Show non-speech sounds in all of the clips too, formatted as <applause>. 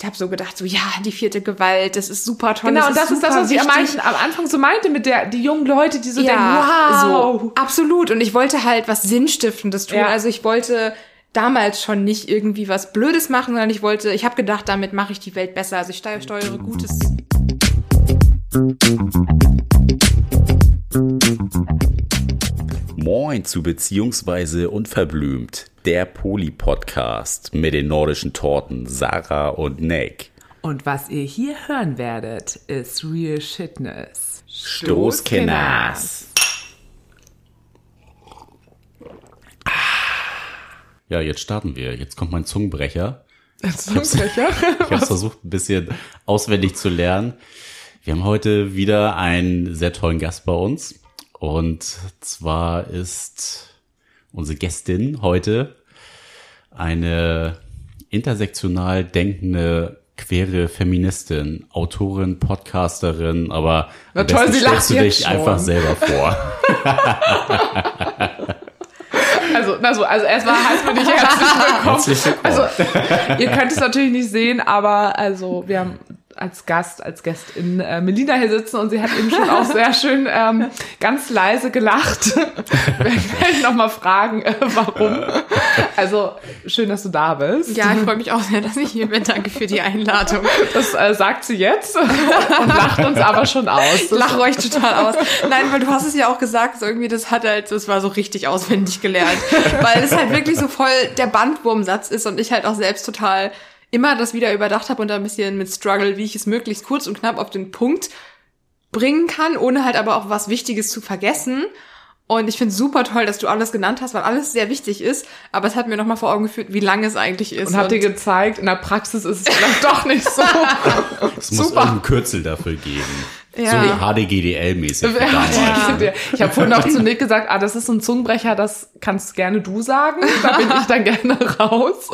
ich habe so gedacht, so ja, die vierte Gewalt, das ist super toll. Genau, und das ist das, was ich am, meisten, am Anfang so meinte, mit der die jungen Leute, die so ja, denken, wow. So, absolut. Und ich wollte halt was Sinnstiftendes tun. Ja. Also ich wollte damals schon nicht irgendwie was Blödes machen, sondern ich wollte, ich habe gedacht, damit mache ich die Welt besser. Also ich steuere, steuere Gutes. Moin zu Beziehungsweise Unverblümt, der Poli-Podcast mit den nordischen Torten Sarah und Nick. Und was ihr hier hören werdet, ist Real Shitness. Stoßkenners. Ja, jetzt starten wir. Jetzt kommt mein Zungenbrecher. Zungenbrecher? <laughs> Ich habe versucht, ein bisschen auswendig zu lernen. Wir haben heute wieder einen sehr tollen Gast bei uns. Und zwar ist unsere Gästin heute eine intersektional denkende queere Feministin, Autorin, Podcasterin, aber Na am toll, besten stellst du dich schon. einfach selber vor. <laughs> Also, also, also erstmal heißt man dich herzlich willkommen. Herzlich willkommen. Also, ihr könnt es natürlich nicht sehen, aber also wir haben als Gast, als Gästin äh, Melina hier sitzen und sie hat eben schon auch sehr schön ähm, ganz leise gelacht. <laughs> Wir werden noch mal fragen, äh, warum. Also schön, dass du da bist. Ja, ich freue mich auch sehr, dass ich hier bin. Danke für die Einladung. Das äh, sagt sie jetzt und lacht uns aber schon aus. Ich lache euch total aus. Nein, weil du hast es ja auch gesagt, so irgendwie, das hat halt, das war so richtig auswendig gelernt. Weil es halt wirklich so voll der Bandwurmsatz ist und ich halt auch selbst total immer das wieder überdacht habe und da ein bisschen mit Struggle, wie ich es möglichst kurz und knapp auf den Punkt bringen kann, ohne halt aber auch was Wichtiges zu vergessen. Und ich finde super toll, dass du alles genannt hast, weil alles sehr wichtig ist. Aber es hat mir nochmal vor Augen geführt, wie lang es eigentlich ist. Und hat dir gezeigt, in der Praxis ist es vielleicht <laughs> doch nicht so. Es muss Super. irgendein Kürzel dafür geben. Ja. So HDGDL-mäßig. <laughs> Ja. Ich habe vorhin noch zu Nick gesagt, ah, das ist so ein Zungenbrecher, das kannst gerne du sagen. Da bin ich dann <laughs> gerne raus.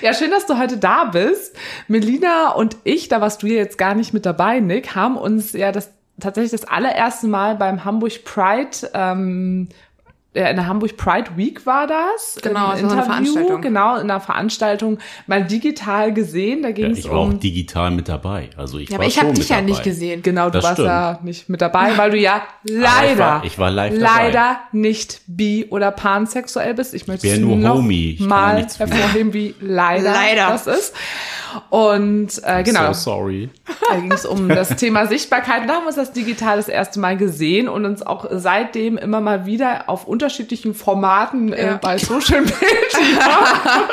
Ja, schön, dass du heute da bist. Melina und ich, da warst du ja jetzt gar nicht mit dabei, Nick, haben uns ja das tatsächlich das allererste Mal beim Hamburg Pride ähm, in der Hamburg Pride Week war das. Genau, das war eine Veranstaltung. Genau, in einer Veranstaltung mal digital gesehen. Da ging Ja, ich war um auch digital mit dabei. Also ich ja, war aber ich habe dich ja dabei. nicht gesehen. Genau, du Das warst stimmt. ja nicht mit dabei, weil du ja ich leider, war- ich war live dabei. leider nicht bi- oder pansexuell bist. Ich möchte bin ja es nur noch Homie. Ich mal hervorheben, wie leider, Leider. das ist. Und äh, genau, So sorry. da ging es um das Thema Sichtbarkeit. Da haben wir uns das digital das erste Mal gesehen und uns auch seitdem immer mal wieder auf unterschiedlichen Formaten äh, Ja. bei Social Media <laughs>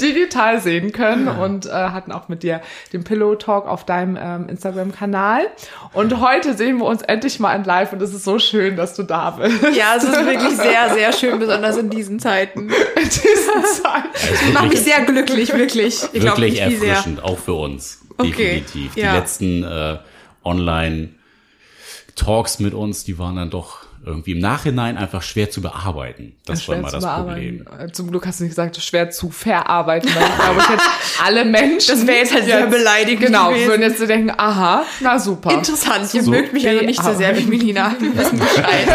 digital sehen können und äh, hatten auch mit dir den Pillow Talk auf deinem ähm, Instagram-Kanal. Und heute sehen wir uns endlich mal in Live und es ist so schön, dass du da bist. Ja, es ist wirklich sehr, sehr schön, besonders in diesen Zeiten. <laughs> In diesen Zeiten. Macht mich sehr glücklich, wirklich. Ich Wirklich nicht, erfrischend, auch für uns. Okay, Definitiv. ja. Die letzten äh, Online-Talks mit uns, die waren dann doch irgendwie im Nachhinein einfach schwer zu bearbeiten. Das schwer war immer das bearbeiten. Problem. Äh, Zum Glück hast du nicht gesagt, schwer zu verarbeiten. Weil ich glaube, ich hätte alle Menschen. Das wäre jetzt halt sehr beleidigend Genau, gewesen. würden jetzt so denken, aha, na super. Interessant, ihr So. mögt mich also nicht so sehr wie Melina. <laughs> Wir wissen Bescheid.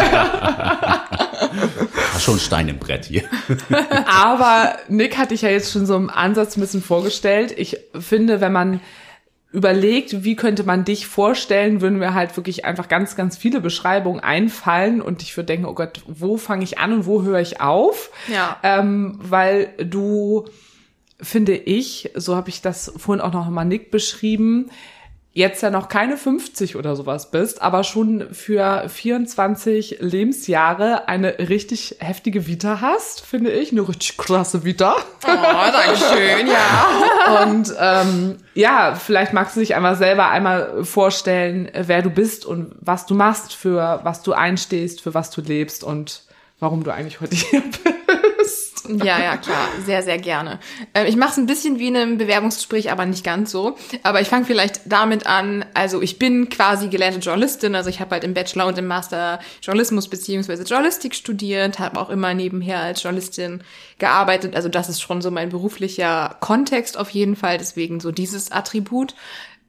Schon ein Stein im Brett hier. Aber Nick hatte ich ja jetzt schon so im Ansatz ein bisschen vorgestellt. Ich finde, wenn man überlegt, wie könnte man dich vorstellen, würden mir halt wirklich einfach ganz, ganz viele Beschreibungen einfallen und ich würde denken, oh Gott, wo fange ich an und wo höre ich auf? Ja. Ähm, weil du, finde ich, so habe ich das vorhin auch noch mal Nick beschrieben, jetzt ja noch keine 50 oder sowas bist, aber schon für 24 Lebensjahre eine richtig heftige Vita hast, finde ich. Eine richtig krasse Vita. Oh, danke schön, ja. <laughs> Und ähm, ja, vielleicht magst du dich einfach selber einmal vorstellen, wer du bist und was du machst, für was du einstehst, für was du lebst und warum du eigentlich heute hier bist. Ja, ja, klar, sehr, sehr gerne. Ähm, ich mache es ein bisschen wie in einem Bewerbungsgespräch, aber nicht ganz so. Aber ich fange vielleicht damit an, also ich bin quasi gelernte Journalistin, also ich habe halt im Bachelor und im Master Journalismus beziehungsweise Journalistik studiert, habe auch immer nebenher als Journalistin gearbeitet. Also das ist schon so mein beruflicher Kontext auf jeden Fall, deswegen so dieses Attribut.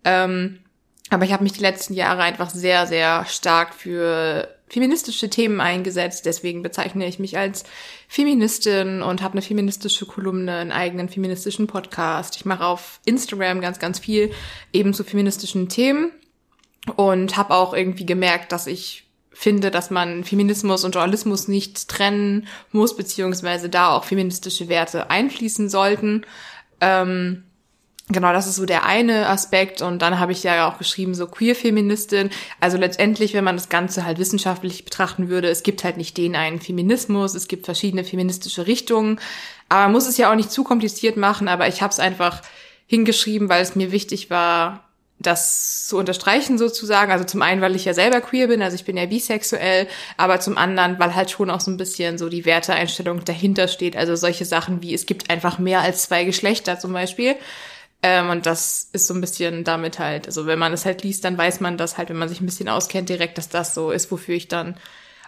Ähm, aber ich habe mich die letzten Jahre einfach sehr, sehr stark für feministische Themen eingesetzt. Deswegen bezeichne ich mich als Feministin und habe eine feministische Kolumne, einen eigenen feministischen Podcast. Ich mache auf Instagram ganz, ganz viel eben zu feministischen Themen und habe auch irgendwie gemerkt, dass ich finde, dass man Feminismus und Journalismus nicht trennen muss, beziehungsweise da auch feministische Werte einfließen sollten. Ähm, Genau, das ist so der eine Aspekt. Und dann habe ich ja auch geschrieben, so Queer-Feministin. Also letztendlich, wenn man das Ganze halt wissenschaftlich betrachten würde, es gibt halt nicht den einen Feminismus, es gibt verschiedene feministische Richtungen. Aber man muss es ja auch nicht zu kompliziert machen, aber ich habe es einfach hingeschrieben, weil es mir wichtig war, das zu unterstreichen sozusagen. Also zum einen, weil ich ja selber queer bin, also ich bin ja bisexuell, aber zum anderen, weil halt schon auch so ein bisschen so die Werteeinstellung dahinter steht. Also solche Sachen wie, es gibt einfach mehr als zwei Geschlechter zum Beispiel. Ähm, und das ist so ein bisschen damit halt, also wenn man es halt liest, dann weiß man das halt, wenn man sich ein bisschen auskennt, direkt, dass das so ist, wofür ich dann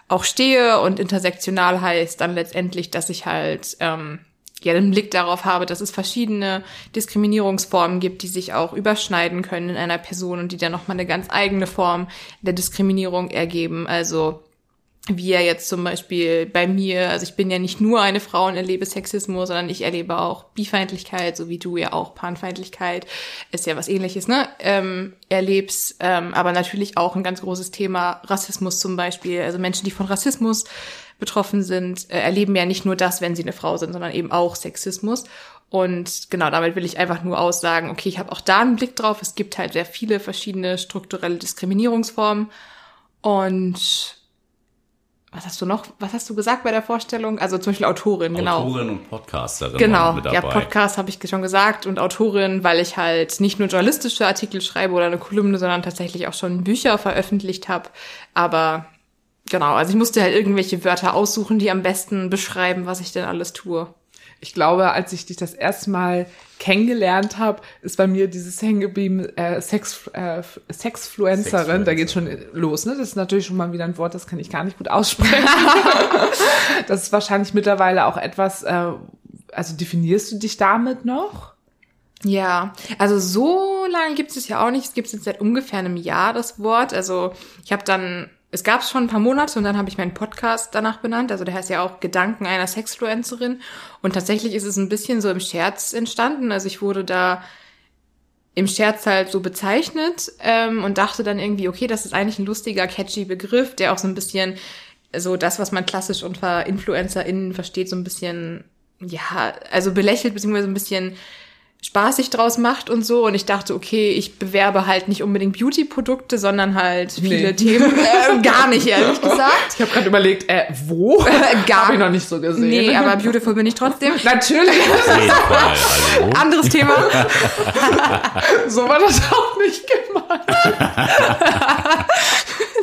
auch stehe. Und intersektional heißt dann letztendlich, dass ich halt ähm, ja den Blick darauf habe, dass es verschiedene Diskriminierungsformen gibt, die sich auch überschneiden können in einer Person und die dann nochmal eine ganz eigene Form der Diskriminierung ergeben. Also wie ja jetzt zum Beispiel bei mir, also ich bin ja nicht nur eine Frau und erlebe Sexismus, sondern ich erlebe auch Bifeindlichkeit, so wie du ja auch Panfeindlichkeit, ist ja was ähnliches, ne? Ähm, erlebst, ähm, aber natürlich auch ein ganz großes Thema Rassismus zum Beispiel. Also Menschen, die von Rassismus betroffen sind, äh, erleben ja nicht nur das, wenn sie eine Frau sind, sondern eben auch Sexismus. Und genau, damit will ich einfach nur aussagen, okay, ich habe auch da einen Blick drauf. Es gibt halt sehr viele verschiedene strukturelle Diskriminierungsformen. Und was hast du noch, was hast du gesagt bei der Vorstellung? Also zum Beispiel Autorin, genau. Autorin und Podcasterin. Genau, ja, Podcast habe ich schon gesagt und Autorin, weil ich halt nicht nur journalistische Artikel schreibe oder eine Kolumne, sondern tatsächlich auch schon Bücher veröffentlicht habe. Aber genau, also ich musste halt irgendwelche Wörter aussuchen, die am besten beschreiben, was ich denn alles tue. Ich glaube, als ich dich das erste Mal kennengelernt habe, ist bei mir dieses hängen geblieben, äh, Sex, äh, Sexfluencerin, da geht schon los, ne? Das ist natürlich schon mal wieder ein Wort, das kann ich gar nicht gut aussprechen. <laughs> das ist wahrscheinlich mittlerweile auch etwas, äh, also definierst du dich damit noch? Ja, also so lange gibt es ja auch nicht. Es gibt jetzt seit ungefähr einem Jahr das Wort. Also ich habe dann es gab es schon ein paar Monate und dann habe ich meinen Podcast danach benannt. Also der heißt ja auch Gedanken einer Sexfluencerin. Und tatsächlich ist es ein bisschen so im Scherz entstanden. Also ich wurde da im Scherz halt so bezeichnet ähm, und dachte dann irgendwie, okay, das ist eigentlich ein lustiger, catchy Begriff, der auch so ein bisschen so das, was man klassisch unter InfluencerInnen versteht, so ein bisschen, ja, also belächelt, beziehungsweise ein bisschen spaßig draus macht und so. Und ich dachte, okay, ich bewerbe halt nicht unbedingt Beauty-Produkte, sondern halt viele nee. Themen. <laughs> Äh, gar nicht, ehrlich gesagt. Ich habe gerade überlegt, äh, wo? gar <laughs> Hab ich noch nicht so gesehen. Nee, aber beautiful bin ich trotzdem. <laughs> Natürlich. Fall, Anderes Thema. so war das auch nicht gemeint.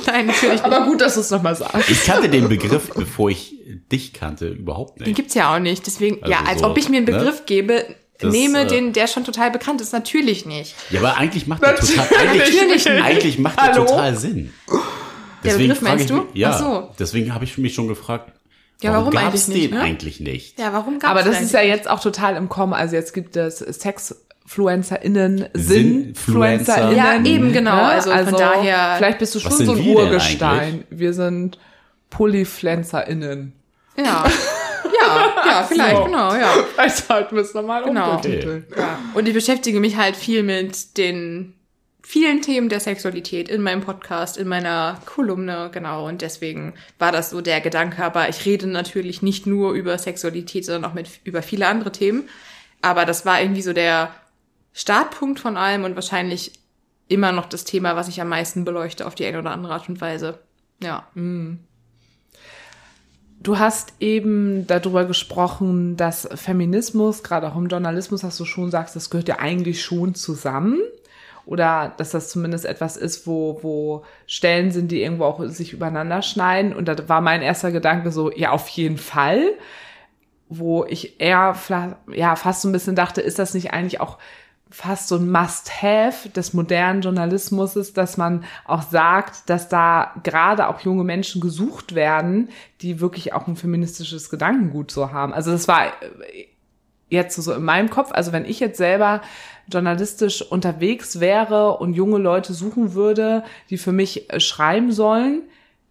Nein, natürlich nicht. Aber gut, dass du es nochmal sagst. Ich kannte den Begriff, bevor ich dich kannte, überhaupt nicht. Den gibt's ja auch nicht. Deswegen, also ja, als so, ob ich mir einen ne? Begriff ne? gebe, das, nehme äh, den, der schon total bekannt ist. Natürlich nicht. Ja, aber eigentlich macht der total, eigentlich, eigentlich macht der total Sinn. Der Begriff meinst ich, du? Ja, so. deswegen habe ich mich schon gefragt, ja, warum, warum gab's eigentlich den nicht, ne? eigentlich nicht? Ja, warum gab's Aber das ist ja jetzt auch total im Kommen. Also jetzt gibt es SexfluencerInnen, SinfluencerInnen. Ja, eben genau. Also, also von daher. Vielleicht bist du schon so ein Urgestein. Wir sind PolyfluencerInnen. Ja. <laughs> Ja, ja, <laughs> vielleicht, so. genau, ja. Vielleicht sollten wir es nochmal genau. umtiteln. Ja. Und ich beschäftige mich halt viel mit den vielen Themen der Sexualität in meinem Podcast, in meiner Kolumne, genau. Und deswegen war das so der Gedanke. Aber ich rede natürlich nicht nur über Sexualität, sondern auch mit, über viele andere Themen. Aber das war irgendwie so der Startpunkt von allem und wahrscheinlich immer noch das Thema, was ich am meisten beleuchte auf die eine oder andere Art und Weise. Ja. Mm. Du hast eben darüber gesprochen, dass Feminismus, gerade auch im Journalismus, dass du schon sagst, das gehört ja eigentlich schon zusammen. Oder dass das zumindest etwas ist, wo, wo Stellen sind, die irgendwo auch sich übereinander schneiden. Und da war mein erster Gedanke so, ja, auf jeden Fall. Wo ich eher, ja, fast so ein bisschen dachte, ist das nicht eigentlich auch fast so ein Must-Have des modernen Journalismus ist, dass man auch sagt, dass da gerade auch junge Menschen gesucht werden, die wirklich auch ein feministisches Gedankengut so haben. Also das war äh, jetzt so in meinem Kopf. Also wenn ich jetzt selber journalistisch unterwegs wäre und junge Leute suchen würde, die für mich äh, schreiben sollen,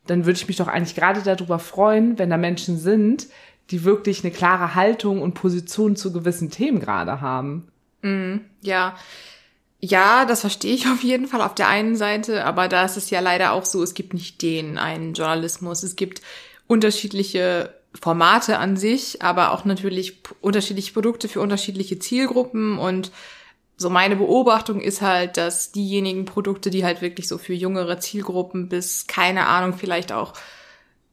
dann würde ich mich doch eigentlich gerade darüber freuen, wenn da Menschen sind, die wirklich eine klare Haltung und Position zu gewissen Themen gerade haben. Ja. Ja, das verstehe ich <laughs> auf jeden Fall auf der einen Seite, aber da ist es ja leider auch so, es gibt nicht den einen Journalismus. Es gibt unterschiedliche Formate an sich, aber auch natürlich unterschiedliche Produkte für unterschiedliche Zielgruppen und so meine Beobachtung ist halt, dass diejenigen Produkte, die halt wirklich so für jüngere Zielgruppen bis, keine Ahnung, vielleicht auch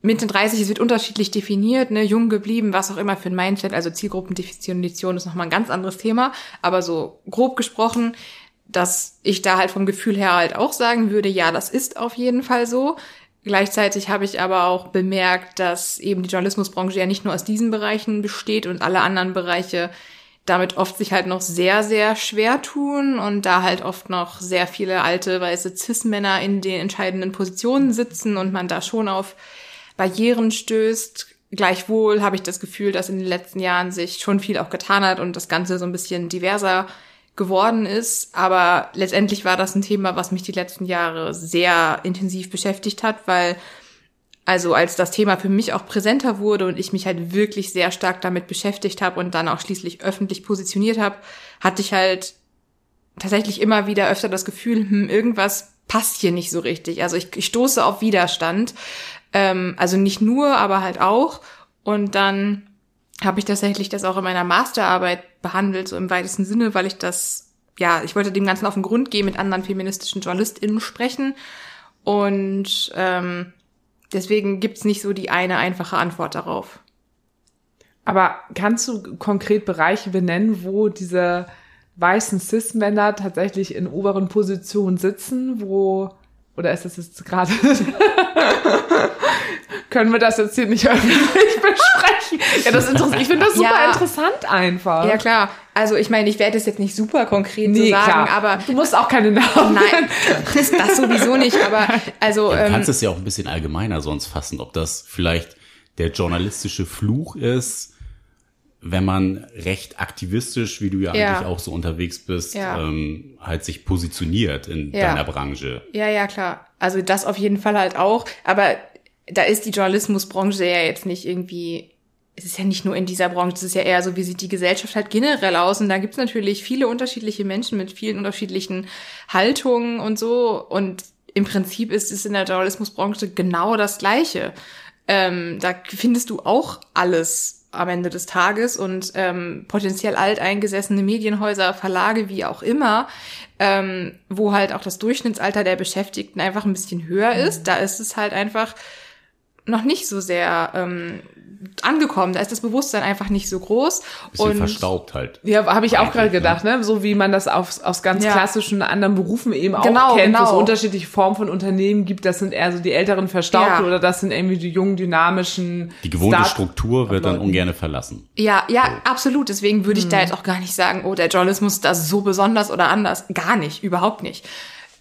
Mitte 30, es wird unterschiedlich definiert, ne, jung geblieben, was auch immer für ein Mindset, also Zielgruppendefinition ist nochmal ein ganz anderes Thema, aber so grob gesprochen, dass ich da halt vom Gefühl her halt auch sagen würde, ja, das ist auf jeden Fall so. Gleichzeitig habe ich aber auch bemerkt, dass eben die Journalismusbranche ja nicht nur aus diesen Bereichen besteht und alle anderen Bereiche damit oft sich halt noch sehr, sehr schwer tun und da halt oft noch sehr viele alte weiße Cis-Männer in den entscheidenden Positionen sitzen und man da schon auf Barrieren stößt. Gleichwohl habe ich das Gefühl, dass in den letzten Jahren sich schon viel auch getan hat und das Ganze so ein bisschen diverser geworden ist. Aber letztendlich war das ein Thema, was mich die letzten Jahre sehr intensiv beschäftigt hat, weil also als das Thema für mich auch präsenter wurde und ich mich halt wirklich sehr stark damit beschäftigt habe und dann auch schließlich öffentlich positioniert habe, hatte ich halt tatsächlich immer wieder öfter das Gefühl, hm, irgendwas passt hier nicht so richtig. Also ich, ich stoße auf Widerstand. Ähm, also nicht nur, aber halt auch. Und dann habe ich tatsächlich das auch in meiner Masterarbeit behandelt, so im weitesten Sinne, weil ich das, ja, ich wollte dem Ganzen auf den Grund gehen, mit anderen feministischen JournalistInnen sprechen. Und ähm, deswegen gibt's nicht so die eine einfache Antwort darauf. Aber kannst du konkret Bereiche benennen, wo diese weißen Cis-Männer tatsächlich in oberen Positionen sitzen, wo, oder ist das jetzt gerade, <laughs> können wir das jetzt hier nicht <laughs> öffentlich besprechen? Ja, das interessiert, ich finde das super Ja. interessant einfach. Ja, klar. Also ich meine, ich werde es jetzt nicht super konkret so Nee, sagen, klar. aber du musst auch keine Namen nein, das, das sowieso nicht. Aber also Du ähm, kannst es ja auch ein bisschen allgemeiner sonst fassen, ob das vielleicht der journalistische Fluch ist, wenn man recht aktivistisch, wie du ja, Ja. eigentlich auch so unterwegs bist, Ja. ähm, halt sich positioniert in Ja. deiner Branche. Ja, ja, klar. Also das auf jeden Fall halt auch. Aber da ist die Journalismusbranche ja jetzt nicht irgendwie, es ist ja nicht nur in dieser Branche, es ist ja eher so, wie sieht die Gesellschaft halt generell aus. Und da gibt's natürlich viele unterschiedliche Menschen mit vielen unterschiedlichen Haltungen und so. Und im Prinzip ist es in der Journalismusbranche genau das Gleiche. Ähm, da findest du auch alles am Ende des Tages und ähm, potenziell alteingesessene Medienhäuser, Verlage, wie auch immer, ähm, wo halt auch das Durchschnittsalter der Beschäftigten einfach ein bisschen höher ist. Da ist es halt einfach noch nicht so sehr ähm, angekommen. Da ist das Bewusstsein einfach nicht so groß. Bisschen und verstaubt halt. Ja, habe ich auch gerade gedacht, ne? So wie man das auf, aus ganz Ja. klassischen anderen Berufen eben auch Genau, kennt, wo es genau. unterschiedliche Formen von Unternehmen gibt. Das sind eher so die älteren Verstaubten Ja. oder das sind irgendwie die jungen, dynamischen. Die gewohnte Start- Struktur wird dann ungern verlassen. Ja, ja, absolut. Deswegen würde ich Mhm. da jetzt auch gar nicht sagen, oh, der Journalismus ist da so besonders oder anders. Gar nicht, überhaupt nicht.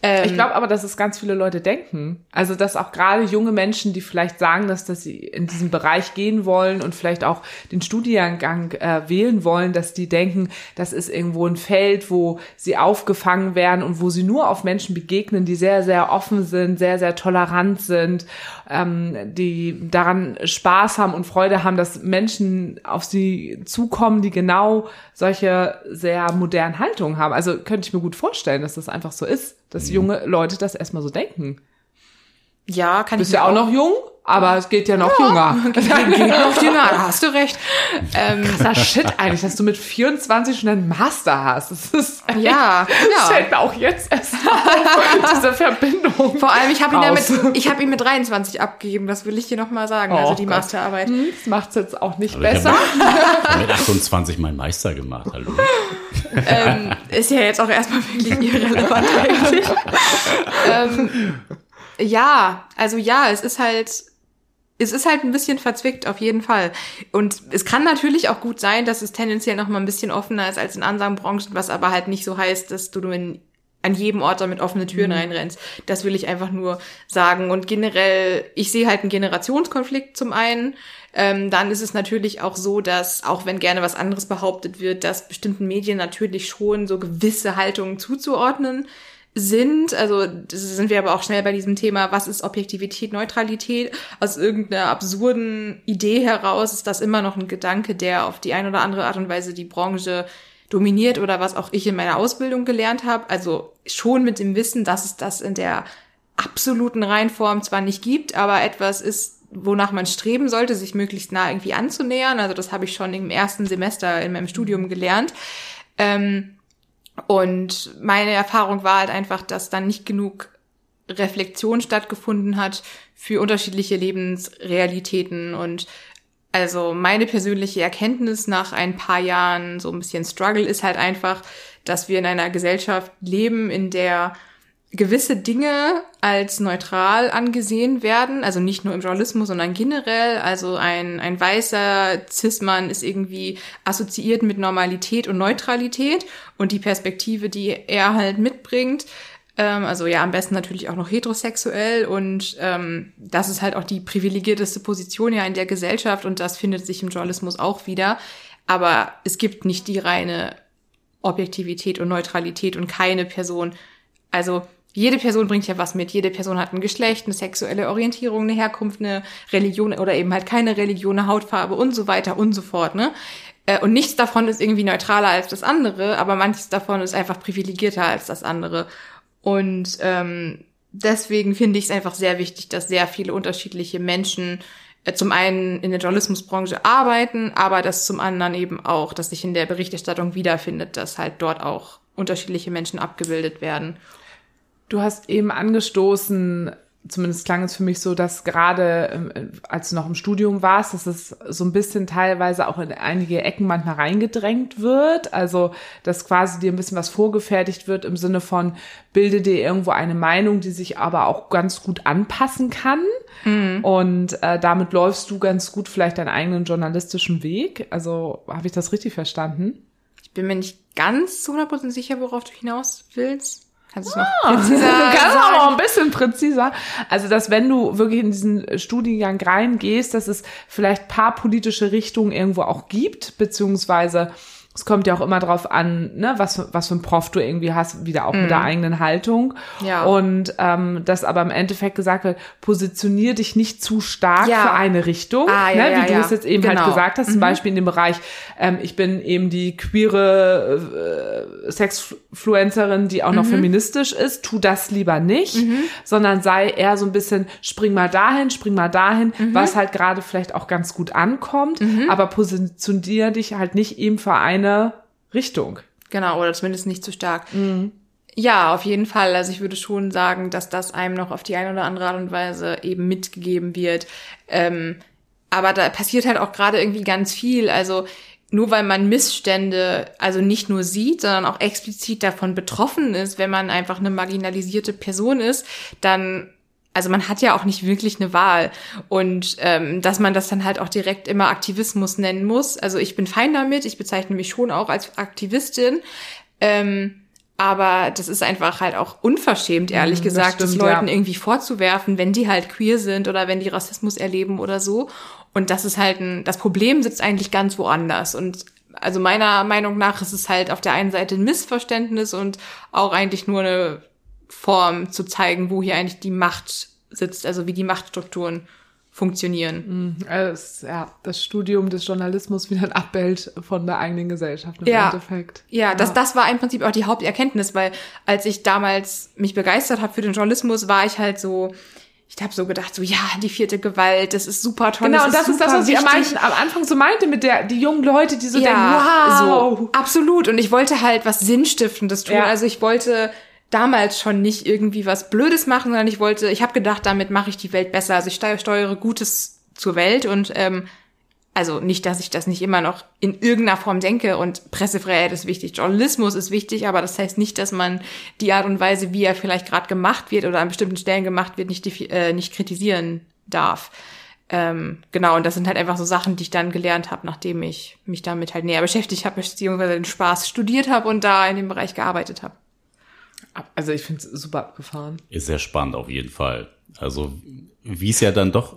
Ähm, Ich glaube aber, dass es ganz viele Leute denken. Also, dass auch gerade junge Menschen, die vielleicht sagen, dass, dass sie in diesen Bereich gehen wollen und vielleicht auch den Studiengang äh, wählen wollen, dass die denken, das ist irgendwo ein Feld, wo sie aufgefangen werden und wo sie nur auf Menschen begegnen, die sehr, sehr offen sind, sehr, sehr tolerant sind, ähm, die daran Spaß haben und Freude haben, dass Menschen auf sie zukommen, die genau solche sehr modernen Haltungen haben. Also könnte ich mir gut vorstellen, dass das einfach so ist, dass junge Leute das erstmal so denken. Ja, kann Du bist ich mir ja auch noch jung, aber es geht ja noch jünger. <laughs> Geht noch jünger, da hast du recht. Ähm, Krasser Shit eigentlich, dass du mit 24 schon einen Master hast. Das ist Ja, Das ja. fällt mir auch jetzt erst auf, <laughs> diese Verbindung. Vor allem, ich habe ihn ja Raus. mit, ich habe ihn mit 23 abgegeben, das will ich hier noch mal sagen, also Oh die Gott. Masterarbeit. Das macht's jetzt auch nicht Aber ich besser. habe <laughs> hab mit 28 meinen Meister gemacht, hallo. ähm, ist ja jetzt auch erstmal wirklich irrelevant eigentlich. ähm, ja, also ja, es ist halt, es ist halt ein bisschen verzwickt, auf jeden Fall. Und es kann natürlich auch gut sein, dass es tendenziell noch mal ein bisschen offener ist als in anderen Branchen, was aber halt nicht so heißt, dass du in, an jedem Ort damit offene Türen reinrennst. Das will ich einfach nur sagen. Und generell, ich sehe halt einen Generationskonflikt zum einen. Ähm, dann ist es natürlich auch so, dass, auch wenn gerne was anderes behauptet wird, dass bestimmten Medien natürlich schon so gewisse Haltungen zuzuordnen sind, also sind wir aber auch schnell bei diesem Thema, was ist Objektivität, Neutralität, aus irgendeiner absurden Idee heraus ist das immer noch ein Gedanke, der auf die eine oder andere Art und Weise die Branche dominiert oder was auch ich in meiner Ausbildung gelernt habe. Also schon mit dem Wissen, dass es das in der absoluten Reinform zwar nicht gibt, aber etwas ist, wonach man streben sollte, sich möglichst nah irgendwie anzunähern. Also das habe ich schon im ersten Semester in meinem Studium gelernt. Ähm, und meine Erfahrung war halt einfach, dass dann nicht genug Reflexion stattgefunden hat für unterschiedliche Lebensrealitäten. Und also meine persönliche Erkenntnis nach ein paar Jahren so ein bisschen Struggle ist halt einfach, dass wir in einer Gesellschaft leben, in der gewisse Dinge als neutral angesehen werden, also nicht nur im Journalismus, sondern generell. Also ein, ein weißer Cis-Mann ist irgendwie assoziiert mit Normalität und Neutralität und die Perspektive, die er halt mitbringt, ähm, also ja, am besten natürlich auch noch heterosexuell und ähm, das ist halt auch die privilegierteste Position ja in der Gesellschaft und das findet sich im Journalismus auch wieder. Aber es gibt nicht die reine Objektivität und Neutralität und keine Person. Also jede Person bringt ja was mit. Jede Person hat ein Geschlecht, eine sexuelle Orientierung, eine Herkunft, eine Religion oder eben halt keine Religion, eine Hautfarbe und so weiter und so fort. Ne? Äh, und nichts davon ist irgendwie neutraler als das andere, aber manches davon ist einfach privilegierter als das andere. Und ähm, deswegen finde ich es einfach sehr wichtig, dass sehr viele unterschiedliche Menschen äh, zum einen in der Journalismusbranche arbeiten, aber dass zum anderen eben auch, dass sich in der Berichterstattung wiederfindet, dass halt dort auch unterschiedliche Menschen abgebildet werden. Du hast eben angestoßen, zumindest klang es für mich so, dass gerade ähm, als du noch im Studium warst, dass es so ein bisschen teilweise auch in einige Ecken manchmal reingedrängt wird. Also, dass quasi dir ein bisschen was vorgefertigt wird im Sinne von, bilde dir irgendwo eine Meinung, die sich aber auch ganz gut anpassen kann. Mhm. Und äh, damit läufst du ganz gut vielleicht deinen eigenen journalistischen Weg. Also, habe ich das richtig verstanden? Ich bin mir nicht ganz zu 100% sicher, worauf du hinaus willst. Kannst du es ah, noch präziser <laughs> Kannst sagen? auch ein bisschen präziser. Also, dass wenn du wirklich in diesen Studiengang reingehst, dass es vielleicht paar politische Richtungen irgendwo auch gibt, beziehungsweise es kommt ja auch immer drauf an, ne, was, was für ein Prof du irgendwie hast, wieder auch mm. mit der mhm. eigenen Haltung. Ja. Und ähm, dass aber im Endeffekt gesagt wird, positionier dich nicht zu stark ja. für eine Richtung, ah, ja, ne, wie du es jetzt eben halt genau. halt gesagt hast, mhm. zum Beispiel in dem Bereich, ähm, ich bin eben die queere äh, Sexfluencerin, die auch noch mhm. feministisch ist, tu das lieber nicht, mhm. sondern sei eher so ein bisschen, spring mal dahin, spring mal dahin, mhm. was halt gerade vielleicht auch ganz gut ankommt, mhm. aber positionier dich halt nicht eben für eine eine Richtung. Genau, oder zumindest nicht zu stark. Mhm. Ja, auf jeden Fall. Also ich würde schon sagen, dass das einem noch auf die eine oder andere Art und Weise eben mitgegeben wird. Ähm, aber da passiert halt auch gerade irgendwie ganz viel. Also nur weil man Missstände also nicht nur sieht, sondern auch explizit davon betroffen ist, wenn man einfach eine marginalisierte Person ist, dann also man hat ja auch nicht wirklich eine Wahl. Und ähm, dass man das dann halt auch direkt immer Aktivismus nennen muss. Also ich bin fein damit, ich bezeichne mich schon auch als Aktivistin. Ähm, aber das ist einfach halt auch unverschämt, ehrlich das gesagt, stimmt, das Leuten ja. irgendwie vorzuwerfen, wenn die halt queer sind oder wenn die Rassismus erleben oder so. Und das ist halt ein, das Problem sitzt eigentlich ganz woanders. Und also meiner Meinung nach ist es halt auf der einen Seite ein Missverständnis und auch eigentlich nur eine Form zu zeigen, wo hier eigentlich die Macht sitzt, also wie die Machtstrukturen funktionieren. Mhm. Es, ja, das Studium des Journalismus wieder ein Abbild von der eigenen Gesellschaft im ja, Endeffekt. Ja, ja, Das, das war im Prinzip auch die Haupterkenntnis, weil als ich damals mich begeistert habe für den Journalismus, war ich halt so, ich habe so gedacht, so ja, die vierte Gewalt, das ist super toll. Genau, das und das ist, ist das, was ich am, am Anfang so meinte mit der die jungen Leute, die so ja, denken, wow, so, absolut. Und ich wollte halt was Sinnstiftendes tun. Ja. Also ich wollte damals schon nicht irgendwie was Blödes machen, sondern ich wollte, ich habe gedacht, damit mache ich die Welt besser. Also ich steuere Gutes zur Welt und ähm, also nicht, dass ich das nicht immer noch in irgendeiner Form denke und Pressefreiheit ist wichtig, Journalismus ist wichtig, aber das heißt nicht, dass man die Art und Weise, wie er vielleicht gerade gemacht wird oder an bestimmten Stellen gemacht wird, nicht, äh, nicht kritisieren darf. Ähm, genau, und das sind halt einfach so Sachen, die ich dann gelernt habe, nachdem ich mich damit halt näher beschäftigt habe, beziehungsweise den Spaß studiert habe und da in dem Bereich gearbeitet habe. Also ich finde es super abgefahren. Ist sehr spannend auf jeden Fall. Also wie es ja dann doch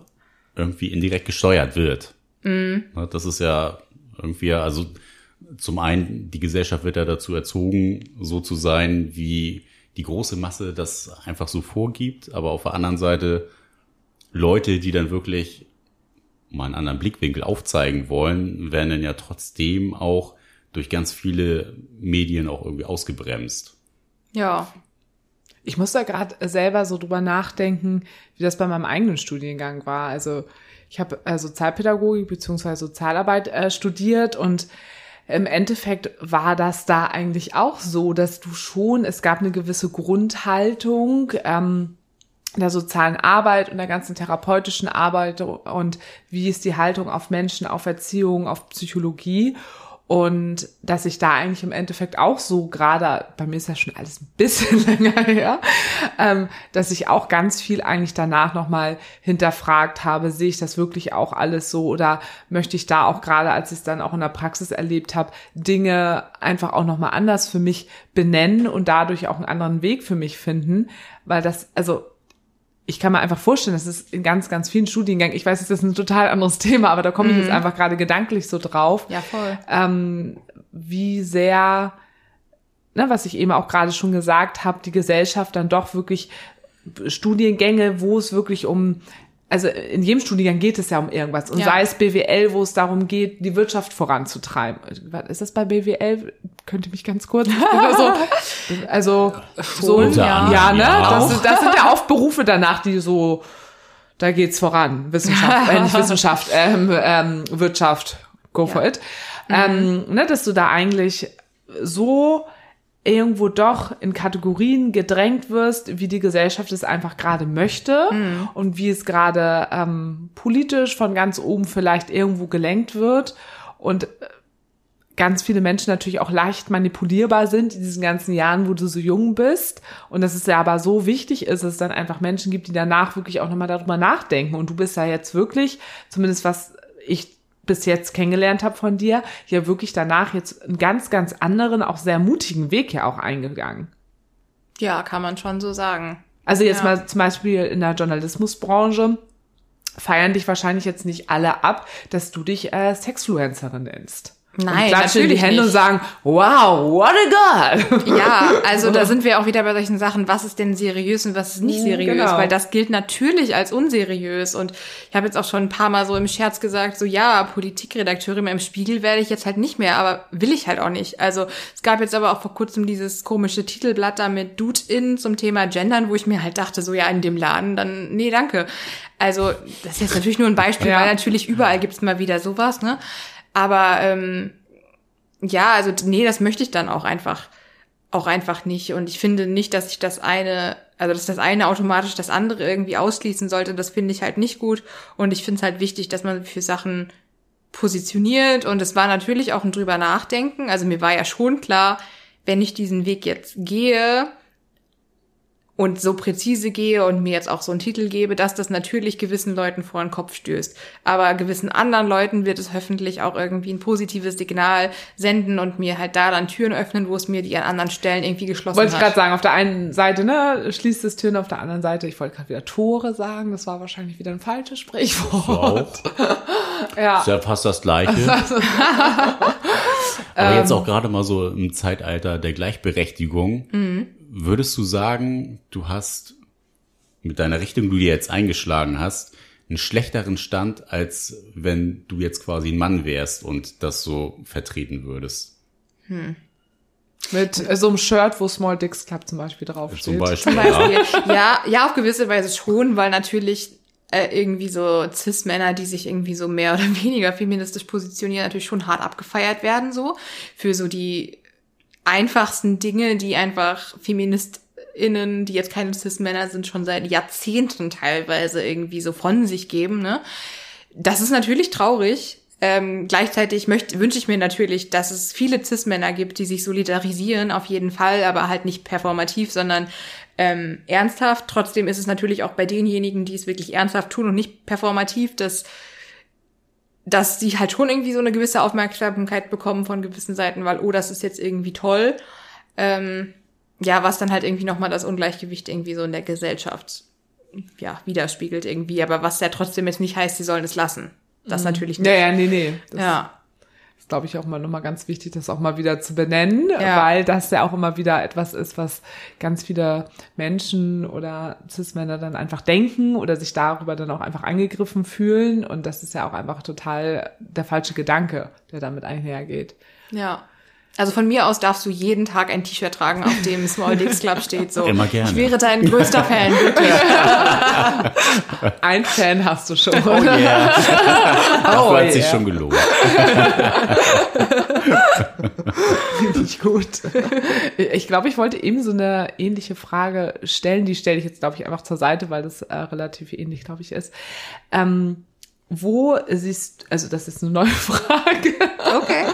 irgendwie indirekt gesteuert wird. Mhm. Das ist ja irgendwie, also zum einen, die Gesellschaft wird ja dazu erzogen, so zu sein, wie die große Masse das einfach so vorgibt, aber auf der anderen Seite Leute, die dann wirklich mal einen anderen Blickwinkel aufzeigen wollen, werden dann ja trotzdem auch durch ganz viele Medien auch irgendwie ausgebremst. Ja. Ich muss da gerade selber so drüber nachdenken, wie das bei meinem eigenen Studiengang war. Also ich habe äh, Sozialpädagogik beziehungsweise Sozialarbeit äh, studiert und im Endeffekt war das da eigentlich auch so, dass du schon, es gab eine gewisse Grundhaltung, ähm, der sozialen Arbeit und der ganzen therapeutischen Arbeit und wie ist die Haltung auf Menschen, auf Erziehung, auf Psychologie. Und dass ich da eigentlich im Endeffekt auch so gerade, bei mir ist ja schon alles ein bisschen <laughs> länger her, ähm, dass ich auch ganz viel eigentlich danach nochmal hinterfragt habe, sehe ich das wirklich auch alles so oder möchte ich da auch gerade, als ich es dann auch in der Praxis erlebt habe, Dinge einfach auch nochmal anders für mich benennen und dadurch auch einen anderen Weg für mich finden, weil das, also ich kann mir einfach vorstellen, das ist in ganz, ganz vielen Studiengängen, ich weiß, das ist ein total anderes Thema, aber da komme ich mhm. jetzt einfach gerade gedanklich so drauf. Ja, voll. Ähm, wie sehr, ne, was ich eben auch gerade schon gesagt habe, die Gesellschaft dann doch wirklich Studiengänge, wo es wirklich um also in jedem Studiengang geht es ja um irgendwas. Und ja. sei es BWL, wo es darum geht, die Wirtschaft voranzutreiben. Ist das bei BWL? Könnte mich ganz kurz. <laughs> so, also so ja, ja, ne? Das, das, sind ja oft Berufe danach, die so, da geht's voran. Wissenschaft, äh, nicht <laughs> Wissenschaft, ähm, ähm, Wirtschaft, go for it. Mhm. Ähm, ne, dass du da eigentlich so irgendwo doch in Kategorien gedrängt wirst, wie die Gesellschaft es einfach gerade möchte mhm. und wie es gerade ähm, politisch von ganz oben vielleicht irgendwo gelenkt wird und äh, ganz viele Menschen natürlich auch leicht manipulierbar sind in diesen ganzen Jahren, wo du so jung bist und dass es ja aber so wichtig ist, dass es dann einfach Menschen gibt, die danach wirklich auch nochmal darüber nachdenken und du bist ja jetzt wirklich, zumindest was ich bis jetzt kennengelernt habe von dir, ja wirklich danach jetzt einen ganz, ganz anderen, auch sehr mutigen Weg ja auch eingegangen. Ja, kann man schon so sagen. Also jetzt ja. mal zum Beispiel in der Journalismusbranche feiern dich wahrscheinlich jetzt nicht alle ab, dass du dich äh, Sexfluencerin nennst. Nein, und klatschen in die Hände nicht. und sagen, wow, what a god. <laughs> Ja, also da sind wir auch wieder bei solchen Sachen, was ist denn seriös und was ist nicht mhm, seriös, genau. weil das gilt natürlich als unseriös und ich habe jetzt auch schon ein paar Mal so im Scherz gesagt, so ja, Politikredakteurin im Spiegel werde ich jetzt halt nicht mehr, aber will ich halt auch nicht. Also es gab jetzt aber auch vor kurzem dieses komische Titelblatt da mit Dude in zum Thema Gendern, wo ich mir halt dachte, so ja, in dem Laden, dann nee, danke. Also das ist jetzt natürlich nur ein Beispiel, ja. weil natürlich überall gibt's mal wieder sowas, ne? Aber ähm, ja, also nee, das möchte ich dann auch einfach auch einfach nicht. Und ich finde nicht, dass ich das eine, also dass das eine automatisch das andere irgendwie ausschließen sollte. Das finde ich halt nicht gut. Und ich finde es halt wichtig, dass man für Sachen positioniert. Und es war natürlich auch ein drüber nachdenken. Also mir war ja schon klar, wenn ich diesen Weg jetzt gehe, und so präzise gehe und mir jetzt auch so einen Titel gebe, dass das natürlich gewissen Leuten vor den Kopf stößt. Aber gewissen anderen Leuten wird es hoffentlich auch irgendwie ein positives Signal senden und mir halt da dann Türen öffnen, wo es mir die an anderen Stellen irgendwie geschlossen wollte hat. Wollte ich gerade sagen, auf der einen Seite, ne, schließt es Türen, auf der anderen Seite, ich wollte gerade wieder Tore sagen, das war wahrscheinlich wieder ein falsches Sprichwort. <laughs> ja. Ist ja fast das Gleiche. <laughs> Aber jetzt auch gerade mal so im Zeitalter der Gleichberechtigung. Mhm würdest du sagen, du hast mit deiner Richtung, die du dir jetzt eingeschlagen hast, einen schlechteren Stand, als wenn du jetzt quasi ein Mann wärst und das so vertreten würdest? Hm. Mit so einem Shirt, wo Small Dicks Club zum Beispiel draufsteht. Zum Beispiel, zum Beispiel. Ja. ja, ja, auf gewisse Weise schon, weil natürlich äh, irgendwie so Cis-Männer, die sich irgendwie so mehr oder <laughs> weniger feministisch positionieren, natürlich schon hart abgefeiert werden, so. Für so die einfachsten Dinge, die einfach FeministInnen, die jetzt keine Cis-Männer sind, schon seit Jahrzehnten teilweise irgendwie so von sich geben, ne? Das ist natürlich traurig. Ähm, gleichzeitig möchte, wünsche ich mir natürlich, dass es viele Cis-Männer gibt, die sich solidarisieren, auf jeden Fall, aber halt nicht performativ, sondern ähm, ernsthaft. Trotzdem ist es natürlich auch bei denjenigen, die es wirklich ernsthaft tun und nicht performativ, dass dass die halt schon irgendwie so eine gewisse Aufmerksamkeit bekommen von gewissen Seiten, weil, oh, das ist jetzt irgendwie toll. Ähm, ja, was dann halt irgendwie nochmal das Ungleichgewicht irgendwie so in der Gesellschaft ja, widerspiegelt irgendwie, aber was ja trotzdem jetzt nicht heißt, sie sollen es lassen. Das mhm. natürlich nicht. Ja, ja, nee, nee. Das ja. Glaube ich, auch mal nochmal ganz wichtig, das auch mal wieder zu benennen, Ja. weil das ja auch immer wieder etwas ist, was ganz viele Menschen oder Cis-Männer dann einfach denken oder sich darüber dann auch einfach angegriffen fühlen. Und das ist ja auch einfach total der falsche Gedanke, der damit einhergeht. Ja. Also von mir aus darfst du jeden Tag ein T-Shirt tragen, auf dem Small Dicks Club steht. So. Immer gerne. Ich wäre dein größter Fan, wirklich. Ein Fan hast du schon. Oh yeah. <laughs> Dafür hat sich yeah. schon gelohnt. Richtig gut. Ich glaube, ich wollte eben so eine ähnliche Frage stellen. Die stelle ich jetzt, glaube ich, einfach zur Seite, weil das äh, relativ ähnlich, glaube ich, ist. Ähm, wo siehst, also das ist eine neue <laughs> Frage. Okay.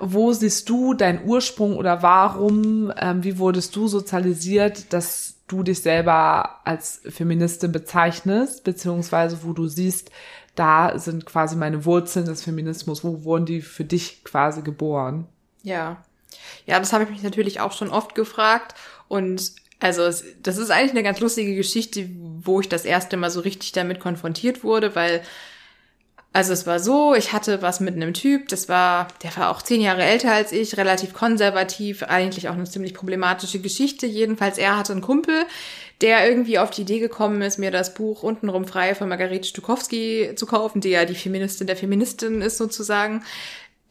Wo siehst du deinen Ursprung oder warum, ähm, wie wurdest du sozialisiert, dass du dich selber als Feministin bezeichnest, beziehungsweise wo du siehst, da sind quasi meine Wurzeln des Feminismus, wo wurden die für dich quasi geboren? Ja. Ja, das habe ich mich natürlich auch schon oft gefragt. Und also es, das ist eigentlich eine ganz lustige Geschichte, wo ich das erste Mal so richtig damit konfrontiert wurde, weil also es war so, ich hatte was mit einem Typ, das war, der war auch zehn Jahre älter als ich, relativ konservativ, eigentlich auch eine ziemlich problematische Geschichte. Jedenfalls, er hatte einen Kumpel, der irgendwie auf die Idee gekommen ist, mir das Buch Untenrum frei von Margarete Stukowski zu kaufen, die ja die Feministin der Feministin ist sozusagen.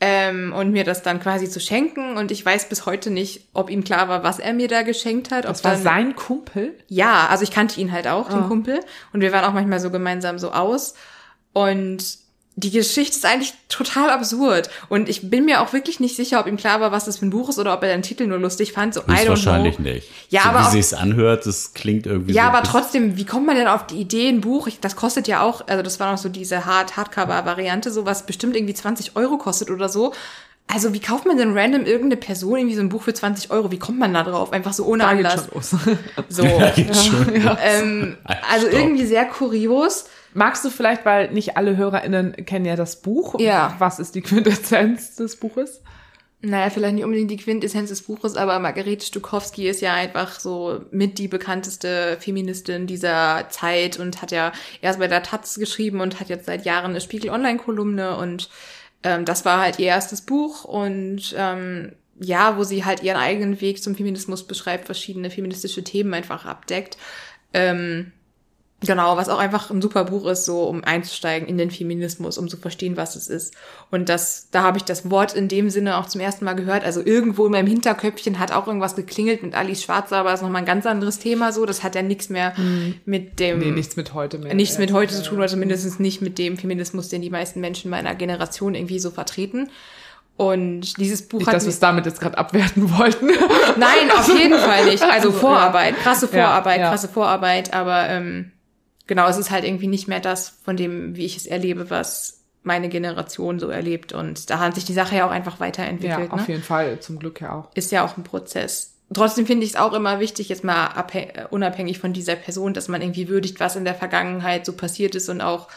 Ähm, und mir das dann quasi zu schenken. Und ich weiß bis heute nicht, ob ihm klar war, was er mir da geschenkt hat. Ob Das war dann- sein Kumpel? ja, also ich kannte ihn halt auch, den Ah. Kumpel. Und wir waren auch manchmal so gemeinsam so aus. Und die Geschichte ist eigentlich total absurd. Und ich bin mir auch wirklich nicht sicher, ob ihm klar war, was das für ein Buch ist oder ob er den Titel nur lustig fand. So, I don't Höchstwahrscheinlich know. nicht. Ja, so aber wie sie es anhört, das klingt irgendwie Ja, so. aber trotzdem, wie kommt man denn auf die Idee, ein Buch, ich, das kostet ja auch, also das war noch so diese Hard Hardcover-Variante, so was bestimmt irgendwie 20 Euro kostet oder so. Also wie kauft man denn random irgendeine Person irgendwie so ein Buch für 20 Euro? Wie kommt man da drauf? Einfach so ohne Da Anlass. So. <laughs> Ja, geht schon. ähm, <laughs> also Stopp. irgendwie sehr kurios. Magst du vielleicht, weil nicht alle HörerInnen kennen ja das Buch. Ja. Was ist die Quintessenz des Buches? Naja, vielleicht nicht unbedingt die Quintessenz des Buches, aber Margarete Stukowski ist ja einfach so mit die bekannteste Feministin dieser Zeit und hat ja erst bei der Taz geschrieben und hat jetzt seit Jahren eine Spiegel Online-Kolumne und ähm, das war halt ihr erstes Buch und ähm, ja, wo sie halt ihren eigenen Weg zum Feminismus beschreibt, verschiedene feministische Themen einfach abdeckt. Ähm, Genau, was auch einfach ein super Buch ist, so um einzusteigen in den Feminismus, um zu verstehen, was es ist. Und das, da habe ich das Wort in dem Sinne auch zum ersten Mal gehört. Also irgendwo in meinem Hinterköpfchen hat auch irgendwas geklingelt mit Alice Schwarzer, aber das ist nochmal ein ganz anderes Thema so. Das hat ja nichts mehr mit dem Nee, nichts mit heute mehr. nichts mit heute zu tun, oder zumindest nicht mit dem Feminismus, den die meisten Menschen meiner Generation irgendwie so vertreten. Und dieses Buch Nicht, hat dass wir es damit jetzt gerade abwerten <laughs> wollten. Nein, auf jeden Fall nicht. Also Also, Vorarbeit, krasse Ja, Vorarbeit, ja. krasse Vorarbeit, aber ähm, genau, es ist halt irgendwie nicht mehr das von dem, wie ich es erlebe, was meine Generation so erlebt. Und da hat sich die Sache ja auch einfach ja, weiterentwickelt. auf ne? jeden Fall, zum Glück ja auch. Ist ja auch ein Prozess. Trotzdem finde ich es auch immer wichtig, jetzt mal äh, unabhängig von dieser Person, dass man irgendwie würdigt, was in der Vergangenheit so passiert ist und auch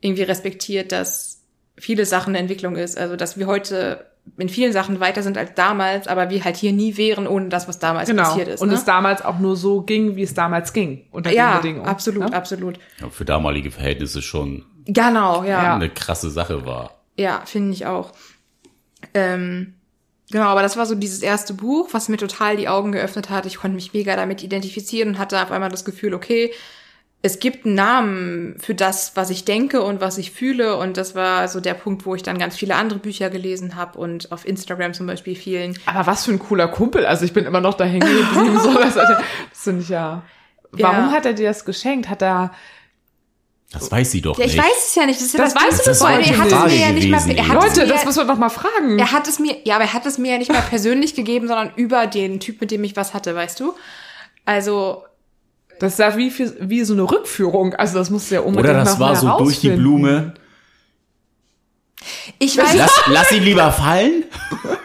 irgendwie respektiert, dass viele Sachen Entwicklung ist. Also, dass wir heute in vielen Sachen weiter sind als damals, aber wir halt hier nie wären ohne das, was damals Genau. passiert ist. Und ne? es damals auch nur so ging, wie es damals ging. Unter ja, den Bedingungen. absolut, ne? absolut. Ja, für damalige Verhältnisse schon Genau, ja. Ja, eine krasse Sache war. finde ich auch. Ähm, genau, aber das war so dieses erste Buch, was mir total die Augen geöffnet hat. Ich konnte mich mega damit identifizieren und hatte auf einmal das Gefühl, okay, es gibt einen Namen für das, was ich denke und was ich fühle. Und das war so der Punkt, wo ich dann ganz viele andere Bücher gelesen habe und auf Instagram zum Beispiel vielen. Aber was für ein cooler Kumpel. Also ich bin immer noch da hängen geblieben. so, das das finde ich ja. Warum Ja. hat er dir das geschenkt? Hat er. Das weiß sie doch Ja, ich nicht. weiß es ja nicht. Das, Das das weißt du doch er hat es mir ja nicht mal, gewesen er hat es Leute, mir, das müssen wir doch mal fragen. Er hat es mir, ja, aber er hat es mir ja nicht mal persönlich gegeben, sondern über den Typ, mit dem ich was hatte, weißt du? Also, Das ist ja wie, für, wie so eine Rückführung. Also das musst du ja unbedingt Oder das noch war so durch die. Blume. ich weiß, Lass, lass ihn lieber fallen.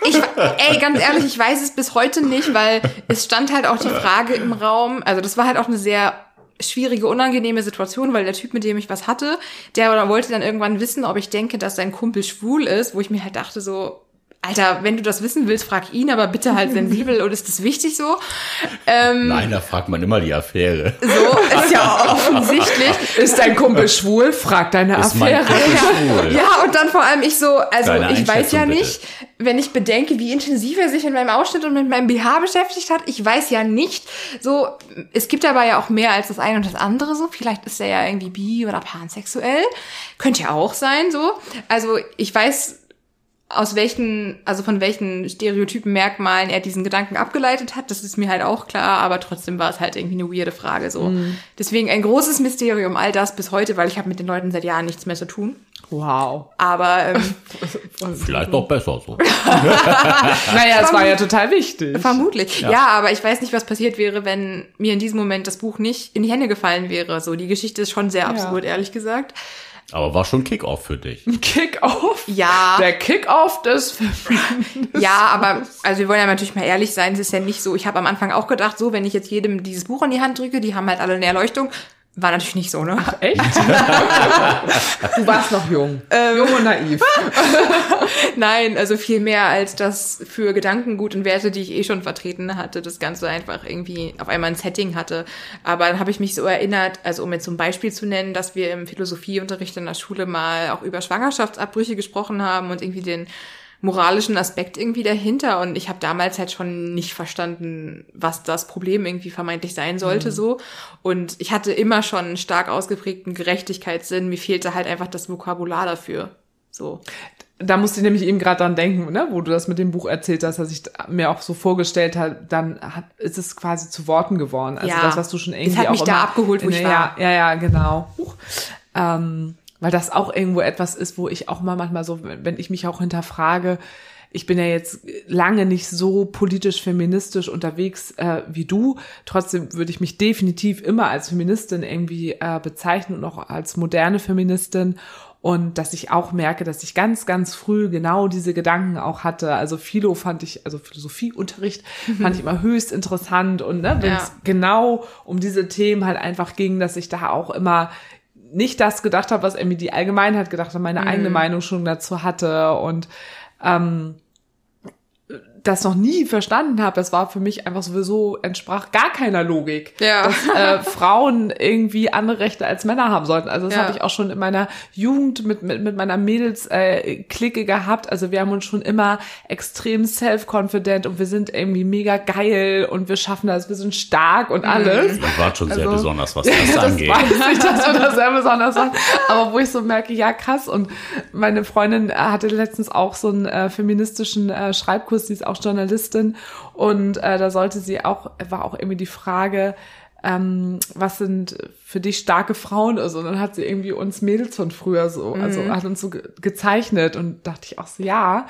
ich, ey, ganz ehrlich, ich weiß es bis heute nicht, weil es stand halt auch die Frage im Raum, also das war halt auch eine sehr schwierige, unangenehme Situation, weil der Typ, mit dem ich was hatte, der wollte dann irgendwann wissen, ob ich denke, dass sein Kumpel schwul ist, wo ich mir halt dachte so, Alter, wenn du das wissen willst, frag ihn, aber bitte halt sensibel und ist das wichtig so? Ähm, Nein, da fragt man immer die Affäre. so ist ja auch offensichtlich. Ist dein Kumpel schwul? Frag deine Ist mein Affäre. Kumpel schwul? Ja, und dann vor allem ich so, also Deine ich weiß ja nicht, wenn ich bedenke, wie intensiv er sich mit meinem Ausschnitt und mit meinem BH beschäftigt hat, ich weiß ja nicht, so, es gibt aber ja auch mehr als das eine und das andere so, vielleicht ist er ja irgendwie bi oder pansexuell, könnte ja auch sein so, also ich weiß aus welchen, also von welchen Stereotypen, Merkmalen er diesen Gedanken abgeleitet hat, das ist mir halt auch klar, aber trotzdem war es halt irgendwie eine weirde Frage so. Deswegen ein großes Mysterium, all das bis heute, weil ich habe mit den Leuten seit Jahren nichts mehr zu tun. Wow. Aber ähm, <laughs> Vielleicht doch besser so. <laughs> Naja, es war ja total wichtig. vermutlich. Ja. aber ich weiß nicht, was passiert wäre, wenn mir in diesem Moment das Buch nicht in die Hände gefallen wäre. So, die Geschichte ist schon sehr absurd, ehrlich gesagt. Aber war schon Kick-Off für dich. Kick-Off? Ja. Der Kick-Off des Films. Ja, aber also wir wollen ja natürlich mal ehrlich sein, es ist ja nicht so. Ich habe am Anfang auch gedacht, so, wenn ich jetzt jedem dieses Buch in die Hand drücke, die haben halt alle eine Erleuchtung. War natürlich nicht so, ne? Echt? <laughs> du warst noch jung. Ähm. jung und naiv. <laughs> Nein, also viel mehr als das für Gedankengut und Werte, die ich eh schon vertreten hatte, das Ganze einfach irgendwie auf einmal ein Setting hatte. Aber dann habe ich mich so erinnert, also um jetzt zum Beispiel zu nennen, dass wir im Philosophieunterricht in der Schule mal auch über Schwangerschaftsabbrüche gesprochen haben und irgendwie den moralischen Aspekt irgendwie dahinter und ich habe damals halt schon nicht verstanden, was das Problem irgendwie vermeintlich sein sollte so und ich hatte immer schon einen stark ausgeprägten Gerechtigkeitssinn, mir fehlte halt einfach das Vokabular dafür. So. Da musste ich nämlich eben gerade dran denken, ne, wo du das mit dem Buch erzählt hast, dass ich mir auch so vorgestellt habe, dann hat, ist es quasi zu Worten geworden. Also Ja. das, was du schon irgendwie Es hat auch mich da abgeholt, wo ich war. Ja, ja, ja, genau. Huch. Ähm, weil das auch irgendwo etwas ist, wo ich auch mal manchmal so, wenn ich mich auch hinterfrage, ich bin ja jetzt lange nicht so politisch feministisch unterwegs äh, wie du. Trotzdem würde ich mich definitiv immer als Feministin irgendwie äh, bezeichnen und auch als moderne Feministin. Und dass ich auch merke, dass ich ganz, ganz früh genau diese Gedanken auch hatte. Also Philo fand ich, also Philosophieunterricht fand ich immer höchst interessant. Und ne, wenn es Ja. genau um diese Themen halt einfach ging, dass ich da auch immer nicht das gedacht habe, was irgendwie die Allgemeinheit gedacht hat, meine eigene Meinung schon dazu hatte und ähm, das noch nie verstanden habe. Das war für mich einfach sowieso entsprach gar keiner Logik, Ja. dass äh, Frauen irgendwie andere Rechte als Männer haben sollten. Also das Ja. habe ich auch schon in meiner Jugend mit mit, mit meiner Mädels äh, Clique gehabt. Also wir haben uns schon immer extrem self-confident und wir sind irgendwie mega geil und wir schaffen das, wir sind stark und alles. Das war schon sehr Also- besonders, was <laughs> das das angeht. weiß ich, dass wir das sehr besonders waren. Aber wo ich so merke, ja krass. Und meine Freundin hatte letztens auch so einen äh, feministischen äh, Schreibkurs, die ist auch Journalistin. Und äh, da sollte sie auch, war auch irgendwie die Frage, ähm, was sind für dich starke Frauen? Also, und dann hat sie irgendwie uns Mädels von früher so, also hat uns so ge gezeichnet und dachte ich auch so, ja,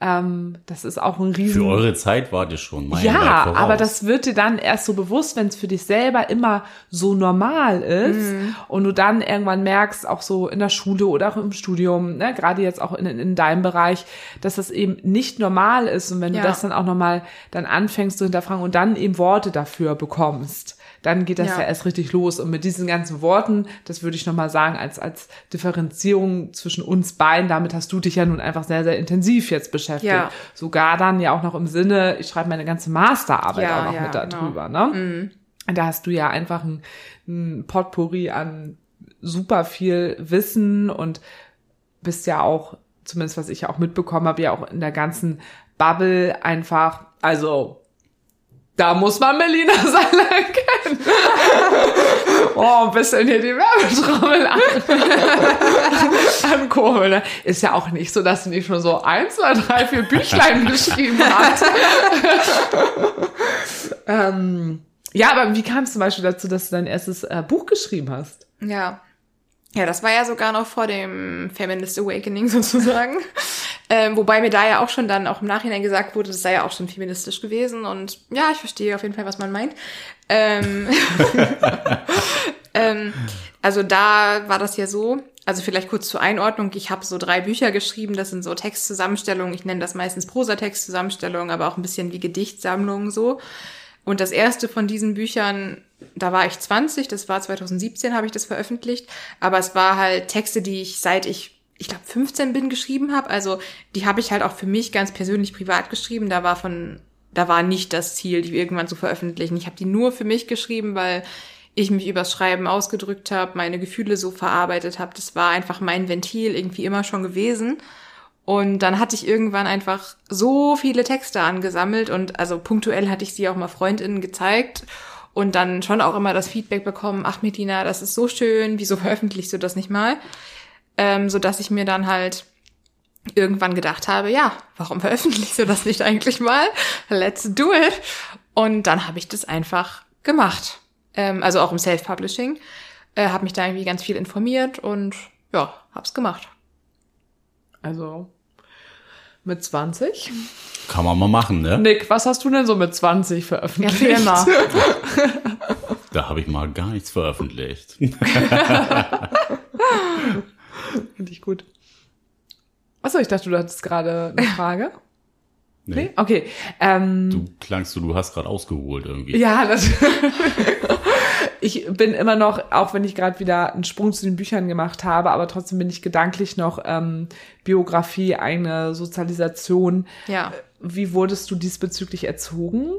ähm, das ist auch ein riesen Für eure Zeit wart ihr schon meilenweit ja, aber das wird dir dann erst so bewusst, wenn es für dich selber immer so normal ist und du dann irgendwann merkst, auch so in der Schule oder auch im Studium, ne, gerade jetzt auch in, in deinem Bereich, dass das eben nicht normal ist. Und wenn Ja. du das dann auch nochmal dann anfängst zu hinterfragen und dann eben Worte dafür bekommst, dann geht das ja. Ja. erst richtig los. Und mit diesen ganzen Worten, das würde ich nochmal sagen, als, als Differenzierung zwischen uns beiden, damit hast du dich ja nun einfach sehr, sehr intensiv jetzt beschäftigt. Ja. Sogar dann ja auch noch im Sinne, ich schreibe meine ganze Masterarbeit Ja, auch noch mit genau. darüber. Ne? Da hast du ja einfach ein, ein Potpourri an super viel Wissen und bist ja auch, zumindest was ich ja auch mitbekommen habe, ja auch in der ganzen Bubble einfach, also da muss man Melina <laughs> Seiler kennen. Oh, ein bisschen hier die Werbetrommel an. <laughs> ankurbeln. ne? Ist ja auch nicht so, dass sie nicht schon so eins, zwei, drei, vier Büchlein <laughs> geschrieben hat. ähm, ja, aber wie kam es zum Beispiel dazu, dass du dein erstes äh, Buch geschrieben hast? Ja. Ja, das war ja sogar noch vor dem Feminist Awakening <laughs> sozusagen. ähm, wobei mir da ja auch schon dann auch im Nachhinein gesagt wurde, das sei ja auch schon feministisch gewesen. Und ja, ich verstehe auf jeden Fall, was man meint. Ähm, <laughs> ähm, also da war das ja so, also vielleicht kurz zur Einordnung, ich habe so drei Bücher geschrieben, das sind so Textzusammenstellungen, ich nenne das meistens Prosatextzusammenstellungen, aber auch ein bisschen wie Gedichtsammlungen so. Und das erste von diesen Büchern, da war ich 20, das war 2017, habe ich das veröffentlicht. Aber es war halt Texte, die ich seit ich ich glaube, 15 bin geschrieben habe. Also die habe ich halt auch für mich ganz persönlich privat geschrieben. Da war von, da war nicht das Ziel, die irgendwann zu veröffentlichen. Ich habe die nur für mich geschrieben, weil ich mich übers Schreiben ausgedrückt habe, meine Gefühle so verarbeitet habe. Das war einfach mein Ventil irgendwie immer schon gewesen. Und dann hatte ich irgendwann einfach so viele Texte angesammelt und also punktuell hatte ich sie auch mal Freundinnen gezeigt und dann schon auch immer das Feedback bekommen, ach Medina, das ist so schön, wieso <laughs> veröffentlichst du das nicht mal? Ähm, so dass ich mir dann halt irgendwann gedacht habe, ja, warum <laughs> veröffentlichst du das nicht eigentlich mal? Let's do it. Und dann habe ich das einfach gemacht. Ähm, also auch im Self-Publishing. Äh, habe mich da irgendwie ganz viel informiert und ja, hab's gemacht. Also mit 20? Kann man mal machen, ne? Nick, was hast du denn so mit 20 veröffentlicht? Ja, mal. <laughs> Da habe ich mal gar nichts veröffentlicht. <laughs> Finde ich gut. Achso, ich dachte, du hattest gerade eine <laughs> Frage. Nee. Nee? Okay. Ähm, Du klangst du, du hast gerade ausgeholt irgendwie. Ja, das. Ich bin immer noch, auch wenn ich gerade wieder einen Sprung zu den Büchern gemacht habe, aber trotzdem bin ich gedanklich noch ähm, Biografie, eigene Sozialisation. Ja. Wie wurdest du diesbezüglich erzogen?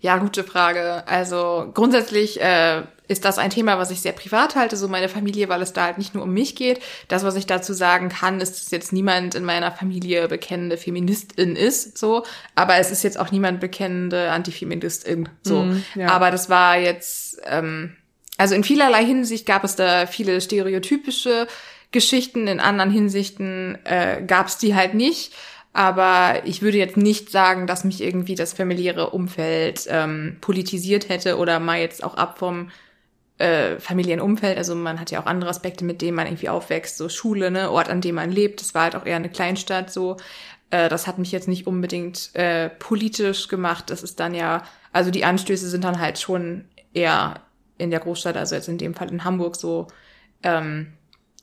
Ja, gute Frage. Also grundsätzlich äh, ist das ein Thema, was ich sehr privat halte, so meine Familie, weil es da halt nicht nur um mich geht. Das, was ich dazu sagen kann, ist, dass jetzt niemand in meiner Familie bekennende Feministin ist, so. Aber es ist jetzt auch niemand bekennende Antifeministin, so. Mm, ja. Aber das war jetzt, ähm, also in vielerlei Hinsicht gab es da viele stereotypische Geschichten, in anderen Hinsichten äh, gab es die halt nicht. Aber ich würde jetzt nicht sagen, dass mich irgendwie das familiäre Umfeld ähm, politisiert hätte oder mal jetzt auch ab vom äh, Familienumfeld. Also man hat ja auch andere Aspekte, mit denen man irgendwie aufwächst, so Schule, ne, Ort, an dem man lebt. Das war halt auch eher eine Kleinstadt so. Äh, das hat mich jetzt nicht unbedingt äh, politisch gemacht. Das ist dann ja, also die Anstöße sind dann halt schon eher in der Großstadt, also jetzt in dem Fall in Hamburg so ähm,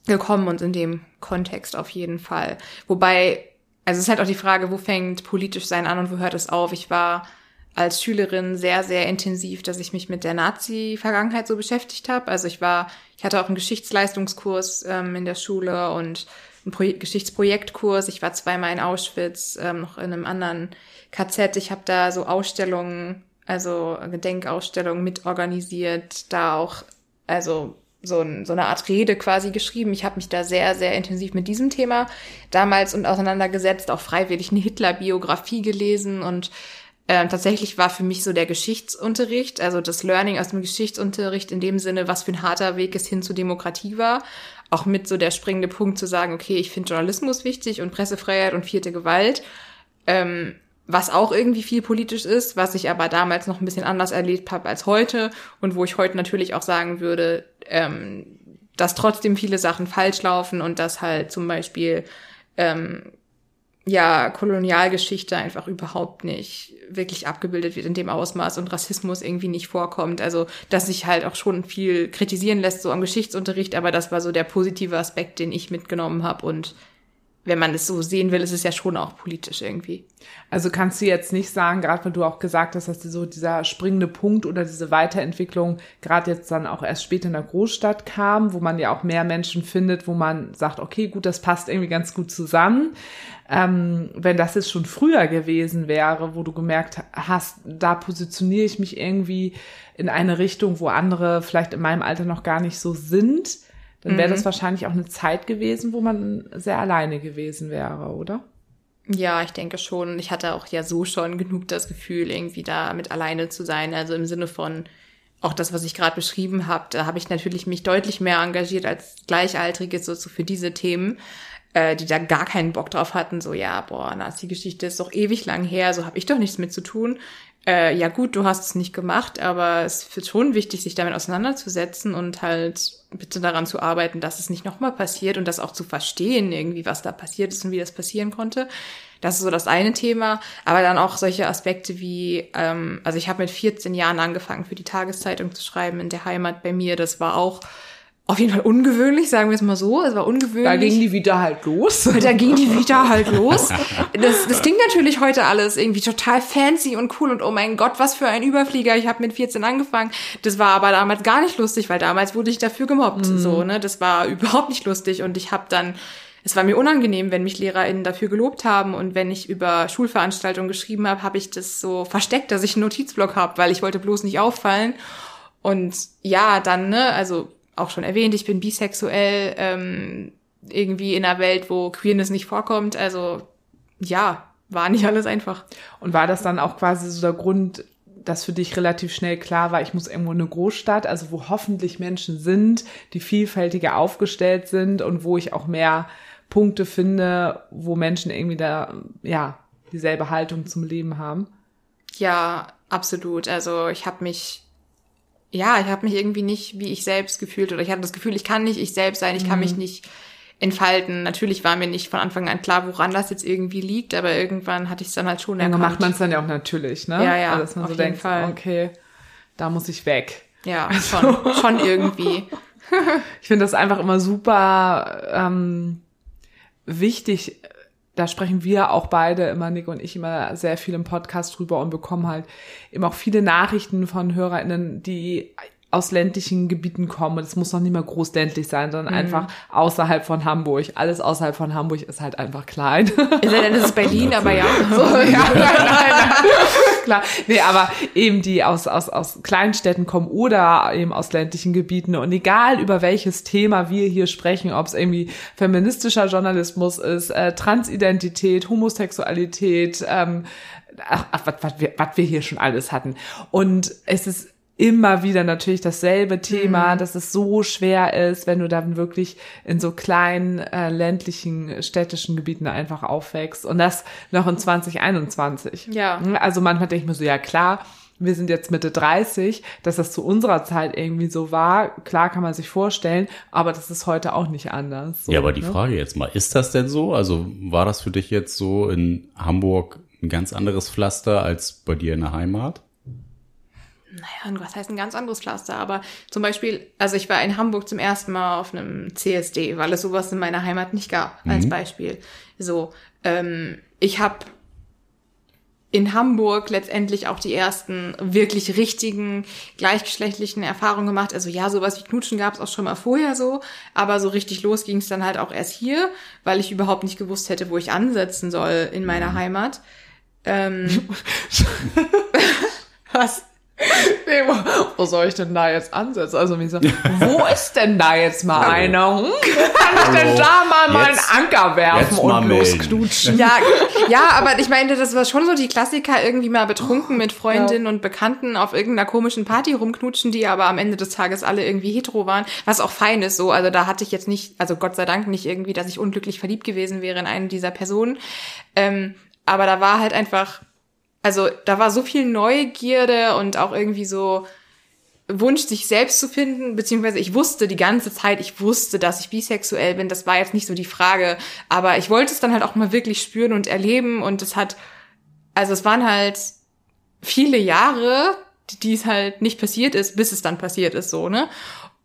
gekommen und in dem Kontext auf jeden Fall. Wobei, also es ist halt auch die Frage, wo fängt politisch sein an und wo hört es auf? Ich war als Schülerin sehr, sehr intensiv, dass ich mich mit der Nazi-Vergangenheit so beschäftigt habe. Also ich war, ich hatte auch einen Geschichtsleistungskurs ähm, in der Schule und einen Pro Geschichtsprojektkurs. Ich war zweimal in Auschwitz, ähm, noch in einem anderen KZ. Ich habe da so Ausstellungen, also Gedenkausstellungen mitorganisiert, da auch, also so, ein, so eine Art Rede quasi geschrieben. Ich habe mich da sehr, sehr intensiv mit diesem Thema damals und auseinandergesetzt, auch freiwillig eine Hitler-Biografie gelesen und ähm, tatsächlich war für mich so der Geschichtsunterricht, also das Learning aus dem Geschichtsunterricht in dem Sinne, was für ein harter Weg es hin zur Demokratie war, auch mit so der springende Punkt zu sagen, okay, ich finde Journalismus wichtig und Pressefreiheit und vierte Gewalt, ähm, was auch irgendwie viel politisch ist, was ich aber damals noch ein bisschen anders erlebt habe als heute und wo ich heute natürlich auch sagen würde, ähm, dass trotzdem viele Sachen falsch laufen und dass halt zum Beispiel ähm, ja Kolonialgeschichte einfach überhaupt nicht wirklich abgebildet wird in dem Ausmaß und Rassismus irgendwie nicht vorkommt. Also dass sich halt auch schon viel kritisieren lässt so am Geschichtsunterricht, aber das war so der positive Aspekt, den ich mitgenommen habe und wenn man es so sehen will, ist es ja schon auch politisch irgendwie. Also kannst du jetzt nicht sagen, gerade weil du auch gesagt hast, dass so dieser springende Punkt oder diese Weiterentwicklung gerade jetzt dann auch erst später in der Großstadt kam, wo man ja auch mehr Menschen findet, wo man sagt, okay, gut, das passt irgendwie ganz gut zusammen. Ähm, wenn das jetzt schon früher gewesen wäre, wo du gemerkt hast, da positioniere ich mich irgendwie in eine Richtung, wo andere vielleicht in meinem Alter noch gar nicht so sind, dann wäre das wahrscheinlich auch eine Zeit gewesen, wo man sehr alleine gewesen wäre, oder? Ja, ich denke schon. Ich hatte auch ja so schon genug das Gefühl, irgendwie da mit alleine zu sein. Also im Sinne von auch das, was ich gerade beschrieben habe, da habe ich natürlich mich deutlich mehr engagiert als Gleichaltrige so, so für diese Themen, äh, die da gar keinen Bock drauf hatten. So, ja, boah, Nazi-Geschichte ist doch ewig lang her, so habe ich doch nichts mit zu tun. Äh, ja gut, du hast es nicht gemacht, aber es ist schon wichtig, sich damit auseinanderzusetzen und halt bitte daran zu arbeiten, dass es nicht nochmal passiert und das auch zu verstehen, irgendwie, was da passiert ist und wie das passieren konnte. Das ist so das eine Thema. Aber dann auch solche Aspekte wie, ähm, also ich habe mit 14 Jahren angefangen, für die Tageszeitung zu schreiben in der Heimat bei mir. Das war auch auf jeden Fall ungewöhnlich, sagen wir es mal so. Es war ungewöhnlich. Da ging die wieder halt los. <laughs> Da ging die Vita halt los. Das, das klingt natürlich heute alles irgendwie total fancy und cool und oh mein Gott, was für ein Überflieger. Ich habe mit 14 angefangen. Das war aber damals gar nicht lustig, weil damals wurde ich dafür gemobbt. Mhm. So, ne? Das war überhaupt nicht lustig und ich habe dann es war mir unangenehm, wenn mich LehrerInnen dafür gelobt haben und wenn ich über Schulveranstaltungen geschrieben habe, habe ich das so versteckt, dass ich einen Notizblock habe, weil ich wollte bloß nicht auffallen. Und ja, dann, ne, also auch schon erwähnt, ich bin bisexuell, ähm, irgendwie in einer Welt, wo Queerness nicht vorkommt. Also ja, war nicht alles einfach. Und war das dann auch quasi so der Grund, dass für dich relativ schnell klar war, ich muss irgendwo in eine Großstadt, also wo hoffentlich Menschen sind, die vielfältiger aufgestellt sind und wo ich auch mehr Punkte finde, wo Menschen irgendwie da, ja, dieselbe Haltung zum Leben haben? Ja, absolut. Also ich habe mich, ja, ich habe mich irgendwie nicht wie ich selbst gefühlt oder ich hatte das Gefühl, ich kann nicht ich selbst sein, ich kann mich nicht entfalten. Natürlich war mir nicht von Anfang an klar, woran das jetzt irgendwie liegt, aber irgendwann hatte ich es dann halt schon Dann erkannt. macht man es dann ja auch natürlich, ne? Ja, ja, Also, dass man auf so jeden denkt, Fall. okay, da muss ich weg. Ja, <laughs> schon, schon irgendwie. <laughs> Ich finde das einfach immer super ähm, wichtig. Da sprechen wir auch beide, immer Nick und ich, immer sehr viel im Podcast drüber und bekommen halt eben auch viele Nachrichten von HörerInnen, die aus ländlichen Gebieten kommen. Und es muss noch nicht mal großländlich sein, sondern einfach außerhalb von Hamburg. Alles außerhalb von Hamburg ist halt einfach klein. Ist ja dann ist es Berlin, <laughs> aber ja. So, <laughs> ja, nein, nein, nein. Klar. Nee, aber eben die aus, aus, aus Kleinstädten kommen oder eben aus ländlichen Gebieten. Und egal über welches Thema wir hier sprechen, ob es irgendwie feministischer Journalismus ist, äh, Transidentität, Homosexualität, ähm, ach, ach was, was, wir, was wir hier schon alles hatten. Und es ist immer wieder natürlich dasselbe Thema, dass es so schwer ist, wenn du dann wirklich in so kleinen äh, ländlichen städtischen Gebieten einfach aufwächst und das noch in 2021. Ja. Also manchmal denke ich mir so, ja klar, wir sind jetzt Mitte 30, dass das zu unserer Zeit irgendwie so war, klar kann man sich vorstellen, aber das ist heute auch nicht anders. So, ja, aber die ne? Frage jetzt mal, ist das denn so? Also war das für dich jetzt so in Hamburg ein ganz anderes Pflaster als bei dir in der Heimat? Naja, was heißt ein ganz anderes Pflaster? Aber zum Beispiel, also ich war in Hamburg zum ersten Mal auf einem CSD, weil es sowas in meiner Heimat nicht gab, als Beispiel. So, ähm, ich habe in Hamburg letztendlich auch die ersten wirklich richtigen gleichgeschlechtlichen Erfahrungen gemacht. Also ja, sowas wie Knutschen gab es auch schon mal vorher so, aber so richtig los ging es dann halt auch erst hier, weil ich überhaupt nicht gewusst hätte, wo ich ansetzen soll in meiner Heimat. Ähm, <laughs> <laughs> was? Nee, wo, wo soll ich denn da jetzt ansetzen? Also mir so, wo ist denn da jetzt mal einer? Hm? Kann ich denn Hallo. da mal meinen Anker werfen und losknutschen? Ja, ja, aber ich meine, das war schon so die Klassiker, irgendwie mal betrunken mit Freundinnen und Bekannten auf irgendeiner komischen Party rumknutschen, die aber am Ende des Tages alle irgendwie hetero waren, was auch fein ist so. Also da hatte ich jetzt nicht, also Gott sei Dank nicht irgendwie, dass ich unglücklich verliebt gewesen wäre in eine dieser Personen. Ähm, aber da war halt einfach, also da war so viel Neugierde und auch irgendwie so Wunsch, sich selbst zu finden, beziehungsweise ich wusste die ganze Zeit, ich wusste, dass ich bisexuell bin. Das war jetzt nicht so die Frage, aber ich wollte es dann halt auch mal wirklich spüren und erleben und es hat, also es waren halt viele Jahre, die es halt nicht passiert ist, bis es dann passiert ist, so, ne?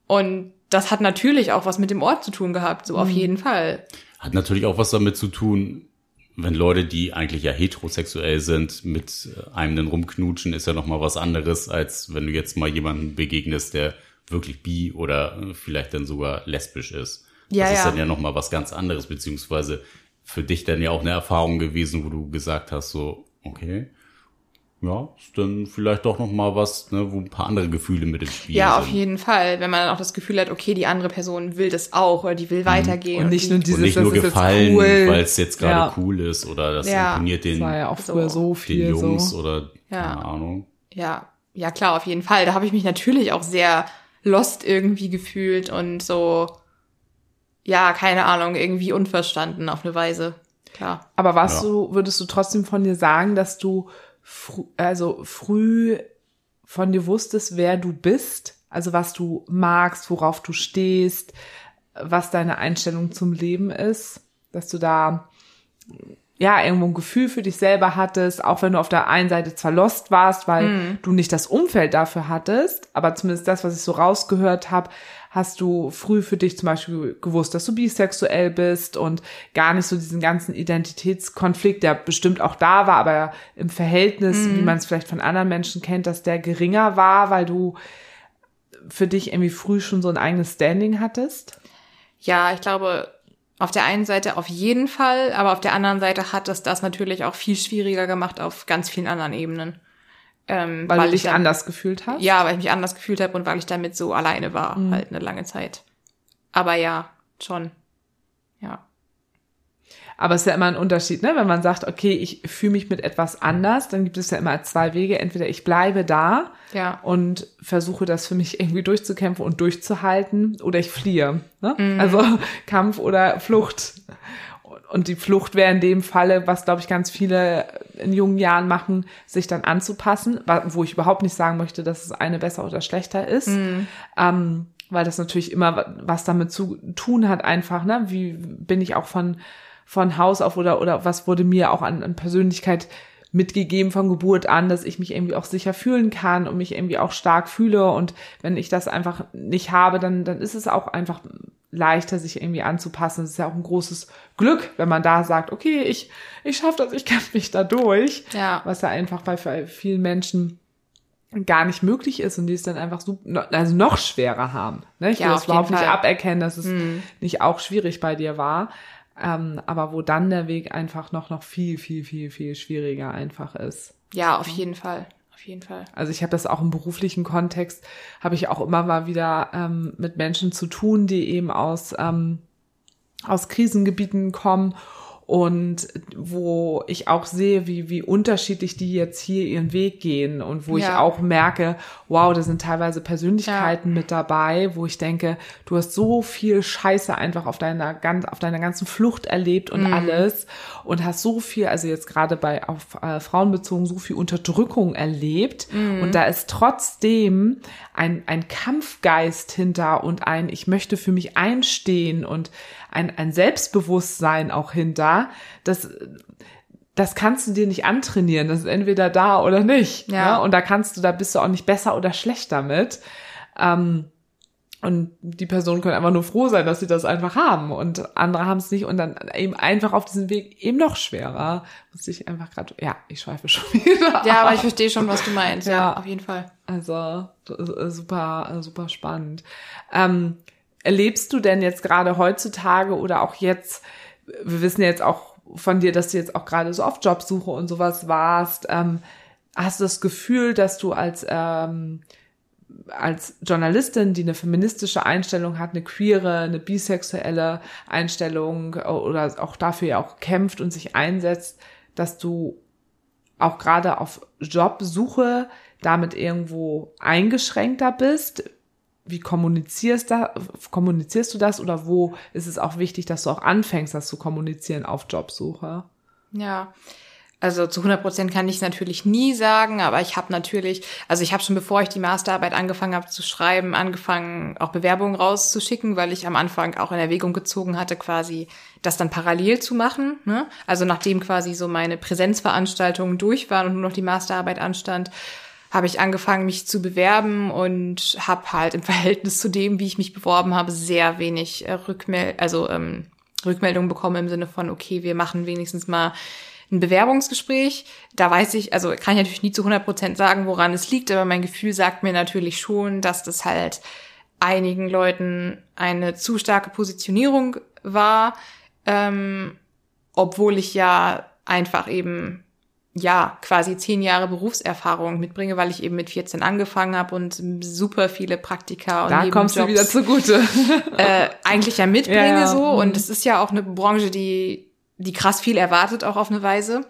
Und das hat natürlich auch was mit dem Ort zu tun gehabt, so auf jeden Fall. Hat natürlich auch was damit zu tun, wenn Leute, die eigentlich ja heterosexuell sind, mit einem dann rumknutschen, ist ja noch mal was anderes, als wenn du jetzt mal jemanden begegnest, der wirklich bi oder vielleicht dann sogar lesbisch ist. Ja, das ist ja. dann ja noch mal was ganz anderes, beziehungsweise für dich dann ja auch eine Erfahrung gewesen, wo du gesagt hast, so, okay, ja, ist dann vielleicht doch noch mal was, ne, wo ein paar andere Gefühle mit ins Spiel Ja, sind. auf jeden Fall, wenn man dann auch das Gefühl hat, okay, die andere Person will das auch oder die will weitergehen. Und nicht die, nur dieses, Und nicht nur gefallen, cool. weil es jetzt gerade Ja. cool ist oder das Ja. imponiert den, Das war ja auch So. früher so den viel Jungs so. oder Ja. keine Ahnung. Ja, ja klar, auf jeden Fall. Da habe ich mich natürlich auch sehr lost irgendwie gefühlt und so, ja, keine Ahnung, irgendwie unverstanden auf eine Weise. Klar. Aber was Ja. du, würdest du trotzdem von dir sagen, dass du fr also früh von dir wusstest, wer du bist? Also was du magst, worauf du stehst, was deine Einstellung zum Leben ist? Dass du da ja, irgendwo ein Gefühl für dich selber hattest, auch wenn du auf der einen Seite zwar lost warst, weil du nicht das Umfeld dafür hattest, aber zumindest das, was ich so rausgehört habe, hast du früh für dich zum Beispiel gewusst, dass du bisexuell bist und gar nicht so diesen ganzen Identitätskonflikt, der bestimmt auch da war, aber im Verhältnis, mhm. wie man es vielleicht von anderen Menschen kennt, dass der geringer war, weil du für dich irgendwie früh schon so ein eigenes Standing hattest? Ja, ich glaube, auf der einen Seite auf jeden Fall, aber auf der anderen Seite hat es das natürlich auch viel schwieriger gemacht auf ganz vielen anderen Ebenen. Ähm, weil, weil du dich dann, anders gefühlt hast? Ja, weil ich mich anders gefühlt habe und weil ich damit so alleine war, mhm. halt eine lange Zeit. Aber ja, schon. Ja. Aber es ist ja immer ein Unterschied, ne? Wenn man sagt, okay, ich fühle mich mit etwas anders, dann gibt es ja immer zwei Wege. Entweder ich bleibe da ja. und versuche das für mich irgendwie durchzukämpfen und durchzuhalten, oder ich fliehe. Ne? Mhm. Also <laughs> Kampf oder Flucht. Und die Flucht wäre in dem Falle, was glaube ich ganz viele in jungen Jahren machen, sich dann anzupassen, wo ich überhaupt nicht sagen möchte, dass es eine besser oder schlechter ist. Mhm. Ähm, weil das natürlich immer was damit zu tun hat, einfach, ne? Wie bin ich auch von von Haus auf oder, oder was wurde mir auch an, an Persönlichkeit mitgegeben von Geburt an, dass ich mich irgendwie auch sicher fühlen kann und mich irgendwie auch stark fühle. Und wenn ich das einfach nicht habe, dann, dann ist es auch einfach leichter, sich irgendwie anzupassen. Es ist ja auch ein großes Glück, wenn man da sagt, okay, ich, ich schaffe das, ich <laughs> kämpfe mich da durch. Ja. Was ja einfach bei vielen Menschen gar nicht möglich ist und die es dann einfach so, also noch schwerer haben. Ne? Ich will ja, das überhaupt nicht aberkennen, dass es mhm. nicht auch schwierig bei dir war. Ähm, aber wo dann der Weg einfach noch, noch viel, viel, viel, viel schwieriger einfach ist. Ja, auf jeden Fall. Auf jeden Fall. Also ich habe das auch im beruflichen Kontext, habe ich auch immer mal wieder ähm, mit Menschen zu tun, die eben aus, ähm, aus Krisengebieten kommen und wo ich auch sehe, wie, wie unterschiedlich die jetzt hier ihren Weg gehen und wo ja. ich auch merke, wow, da sind teilweise Persönlichkeiten ja. mit dabei, wo ich denke, du hast so viel Scheiße einfach auf deiner, ganz, auf deiner ganzen Flucht erlebt und mhm. alles und hast so viel, also jetzt gerade bei auf äh, Frauen bezogen, so viel Unterdrückung erlebt mhm. und da ist trotzdem ein, ein Kampfgeist hinter und ein, ich möchte für mich einstehen und ein, ein Selbstbewusstsein auch hinter, das, das kannst du dir nicht antrainieren. Das ist entweder da oder nicht. Ja. Ne? Und da kannst du, da bist du auch nicht besser oder schlechter mit. Ähm, und die Personen können einfach nur froh sein, dass sie das einfach haben und andere haben es nicht und dann eben einfach auf diesem Weg eben noch schwerer. Muss ich einfach gerade, ja, ich schweife schon <laughs> wieder. Ja, aber ich verstehe schon, was du meinst. Ja, ja auf jeden Fall. Also super, super spannend. Ähm, erlebst du denn jetzt gerade heutzutage oder auch jetzt, wir wissen jetzt auch von dir, dass du jetzt auch gerade so auf Jobsuche und sowas warst, ähm, hast du das Gefühl, dass du als, ähm, als Journalistin, die eine feministische Einstellung hat, eine queere, eine bisexuelle Einstellung oder auch dafür ja auch kämpft und sich einsetzt, dass du auch gerade auf Jobsuche damit irgendwo eingeschränkter bist? Wie kommunizierst, da, kommunizierst du das oder wo ist es auch wichtig, dass du auch anfängst, das zu kommunizieren auf Jobsuche? Ja, also zu 100 Prozent kann ich es natürlich nie sagen, aber ich habe natürlich, also ich habe schon bevor ich die Masterarbeit angefangen habe zu schreiben, angefangen auch Bewerbungen rauszuschicken, weil ich am Anfang auch in Erwägung gezogen hatte, quasi das dann parallel zu machen. Ne? Also nachdem quasi so meine Präsenzveranstaltungen durch waren und nur noch die Masterarbeit anstand, habe ich angefangen, mich zu bewerben und habe halt im <laughs> Verhältnis zu dem, wie ich mich beworben habe, sehr wenig äh, also ähm, Rückmeldungen bekommen im Sinne von, okay, wir machen wenigstens mal ein Bewerbungsgespräch. Da weiß ich, also kann ich natürlich nie zu 100 Prozent sagen, woran es liegt, aber mein Gefühl sagt mir natürlich schon, dass das halt einigen Leuten eine zu starke Positionierung war, ähm, obwohl ich ja einfach eben ja, quasi zehn Jahre Berufserfahrung mitbringe, weil ich eben mit 14 angefangen habe und super viele Praktika und Da kommst du wieder zugute. <laughs> äh, eigentlich ja mitbringe ja, so. Und mhm. es ist ja auch eine Branche, die, die krass viel erwartet, auch auf eine Weise.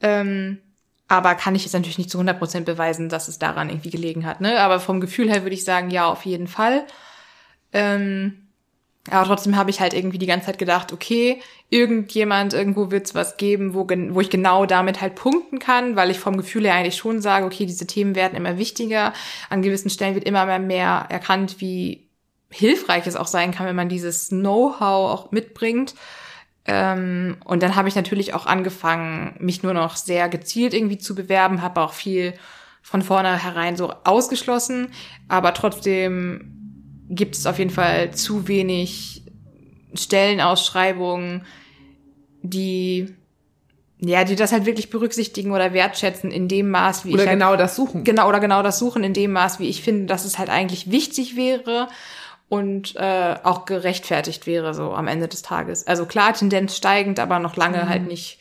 Ähm, aber kann ich jetzt natürlich nicht zu 100 Prozent beweisen, dass es daran irgendwie gelegen hat. Ne? Aber vom Gefühl her würde ich sagen, ja, auf jeden Fall. Ähm, aber trotzdem habe ich halt irgendwie die ganze Zeit gedacht, okay, irgendjemand, irgendwo wird es was geben, wo, wo ich genau damit halt punkten kann, weil ich vom Gefühl her eigentlich schon sage, okay, diese Themen werden immer wichtiger. An gewissen Stellen wird immer mehr erkannt, wie hilfreich es auch sein kann, wenn man dieses Know-how auch mitbringt. Ähm, und dann habe ich natürlich auch angefangen, mich nur noch sehr gezielt irgendwie zu bewerben, habe auch viel von vornherein so ausgeschlossen, aber trotzdem gibt es auf jeden Fall zu wenig Stellenausschreibungen, die ja, die das halt wirklich berücksichtigen oder wertschätzen in dem Maß, wie Oder ich halt, genau das suchen. genau oder genau das suchen in dem Maß, wie ich finde, dass es halt eigentlich wichtig wäre und äh, auch gerechtfertigt wäre so am Ende des Tages. Also klar, Tendenz steigend, aber noch lange halt nicht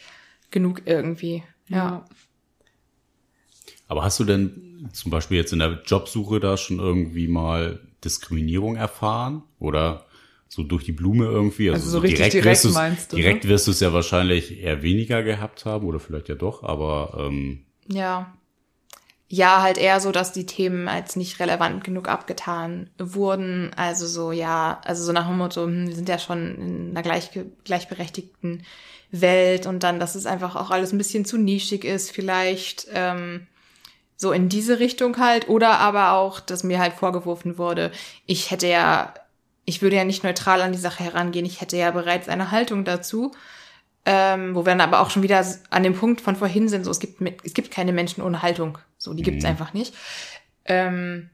genug irgendwie. Ja. Aber hast du denn zum Beispiel jetzt in der Jobsuche da schon irgendwie mal Diskriminierung erfahren? Oder so durch die Blume irgendwie? Also so richtig direkt wirst meinst du, ne? Direkt wirst du es ja wahrscheinlich eher weniger gehabt haben oder vielleicht ja doch, aber ähm, Ja. Ja, halt eher so, dass die Themen als nicht relevant genug abgetan wurden. Also so, ja, also so nach dem Motto, hm, wir sind ja schon in einer gleich, gleichberechtigten Welt und dann, dass es einfach auch alles ein bisschen zu nischig ist, vielleicht ähm, so in diese Richtung halt. Oder aber auch, dass mir halt vorgeworfen wurde, ich hätte ja, ich würde ja nicht neutral an die Sache herangehen, ich hätte ja bereits eine Haltung dazu. Ähm, wo wir dann aber auch schon wieder an dem Punkt von vorhin sind, so es gibt es gibt keine Menschen ohne Haltung, so die gibt's einfach nicht. Ähm,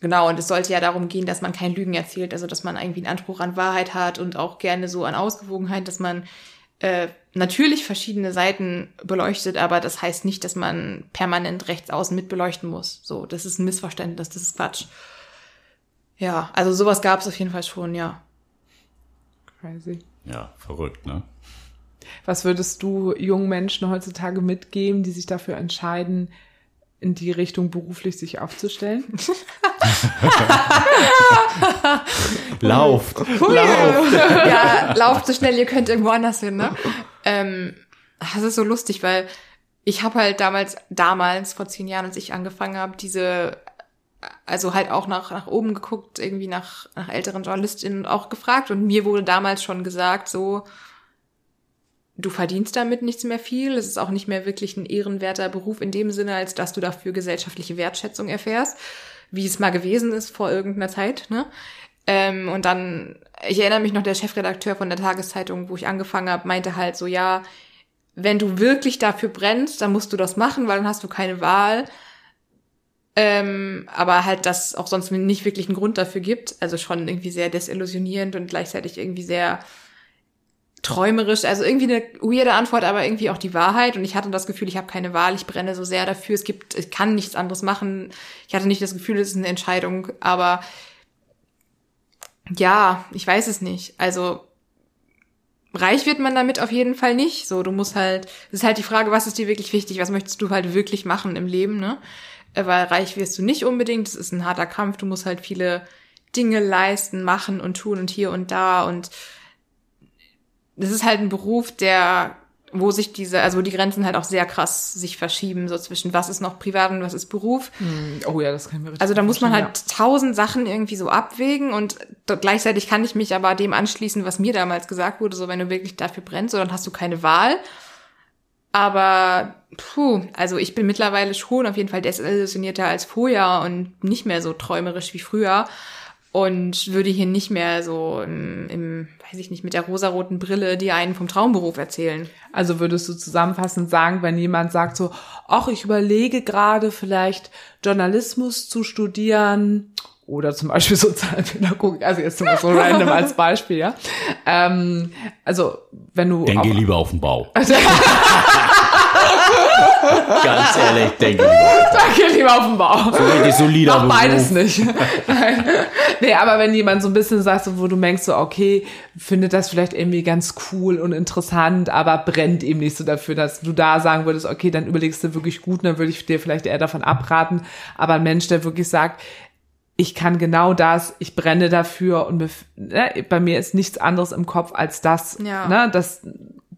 genau und es sollte ja darum gehen, dass man kein Lügen erzählt, also dass man irgendwie einen Anspruch an Wahrheit hat und auch gerne so an Ausgewogenheit, dass man äh, natürlich verschiedene Seiten beleuchtet, aber das heißt nicht, dass man permanent rechts außen mit beleuchten muss. So, das ist ein Missverständnis, das ist Quatsch. Ja, also sowas gab's auf jeden Fall schon, ja. Crazy. ja, verrückt, ne? Was würdest du jungen Menschen heutzutage mitgeben, die sich dafür entscheiden, in die Richtung beruflich sich aufzustellen? <laughs> <laughs> Lauft, lauft. ja, lauft so schnell, ihr könnt irgendwo anders hin, ne? Ähm, das ist so lustig, weil ich habe halt damals, damals, vor zehn Jahren, als ich angefangen habe, diese, also halt auch nach, nach oben geguckt, irgendwie nach, nach älteren JournalistInnen auch gefragt. Und mir wurde damals schon gesagt, so, du verdienst damit nichts mehr viel, es ist auch nicht mehr wirklich ein ehrenwerter Beruf in dem Sinne, als dass du dafür gesellschaftliche Wertschätzung erfährst, wie es mal gewesen ist vor irgendeiner Zeit, ne? Ähm, und dann, ich erinnere mich noch, der Chefredakteur von der Tageszeitung, wo ich angefangen habe, meinte halt so, ja, wenn du wirklich dafür brennst, dann musst du das machen, weil dann hast du keine Wahl. Ähm, aber halt, dass auch sonst nicht wirklich einen Grund dafür gibt. Also schon irgendwie sehr desillusionierend und gleichzeitig irgendwie sehr träumerisch. Also irgendwie eine weirde Antwort, aber irgendwie auch die Wahrheit. Und ich hatte das Gefühl, ich habe keine Wahl, ich brenne so sehr dafür. Es gibt, ich kann nichts anderes machen. Ich hatte nicht das Gefühl, es ist eine Entscheidung, aber ja, ich weiß es nicht. Also reich wird man damit auf jeden Fall nicht. So, du musst halt, es ist halt die Frage, was ist dir wirklich wichtig? Was möchtest du halt wirklich machen im Leben, ne? Weil reich wirst du nicht unbedingt. Es ist ein harter Kampf. Du musst halt viele Dinge leisten, machen und tun und hier und da und das ist halt ein Beruf, der, wo sich diese, also wo die Grenzen halt auch sehr krass sich verschieben, so zwischen was ist noch privat und was ist Beruf. Oh ja, das kann ich mir richtig Also da muss man halt tausend Sachen irgendwie so abwägen und gleichzeitig kann ich mich aber dem anschließen, was mir damals gesagt wurde, so wenn du wirklich dafür brennst, so dann hast du keine Wahl. Aber puh, also ich bin mittlerweile schon auf jeden Fall desillusionierter als vorher und nicht mehr so träumerisch wie früher und würde hier nicht mehr so im, im weiß ich nicht, mit der rosaroten Brille die einen vom Traumberuf erzählen. Also würdest du zusammenfassend sagen, wenn jemand sagt so, ach, ich überlege gerade vielleicht Journalismus zu studieren oder zum Beispiel <laughs> Sozialpädagogik, also jetzt nur so random als Beispiel, ja. Ähm, also wenn du Denke auf- lieber auf den Bau. <laughs> Ganz ehrlich, denke lieber. Danke, lieber auf dem Bau. So richtig solider Mach beides nicht. <laughs> Nein. <laughs> Nee, aber wenn jemand so ein bisschen sagt, so, wo du merkst, so, okay, findet das vielleicht irgendwie ganz cool und interessant, aber brennt eben nicht so dafür, dass du da sagen würdest, okay, dann überlegst du wirklich gut, dann würde ich dir vielleicht eher davon abraten. Aber ein Mensch, der wirklich sagt, ich kann genau das, ich brenne dafür und ne, bei mir ist nichts anderes im Kopf als das, Ja. ne, dass,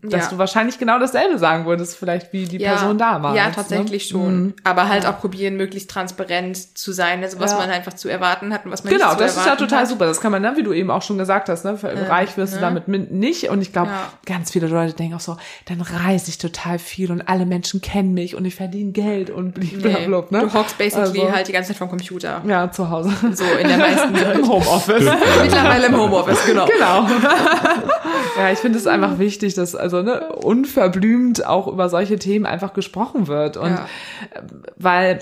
dass Ja. du wahrscheinlich genau dasselbe sagen würdest, vielleicht wie die Person damals. Ja, ne? tatsächlich schon. Aber halt auch probieren, möglichst transparent zu sein, also was Ja. man einfach zu erwarten hat und was man Genau, nicht zu das ist ja erwarten total hat. super. Das kann man, ne, wie du eben auch schon gesagt hast, ne, reich wirst du damit nicht. Und ich glaube, Ja. ganz viele Leute denken auch so, dann reise ich total viel und alle Menschen kennen mich und ich verdiene Geld und blablabla, Nee, ne? Du hockst basically Also, halt die ganze Zeit vom Computer. Ja, zu Hause. So in der meisten <laughs> Zeit. Im Homeoffice. Mittlerweile im Homeoffice, genau. <laughs> genau. <laughs> ja, ich finde es einfach wichtig, dass also ne, unverblümt auch über solche Themen einfach gesprochen wird. Und Ja. weil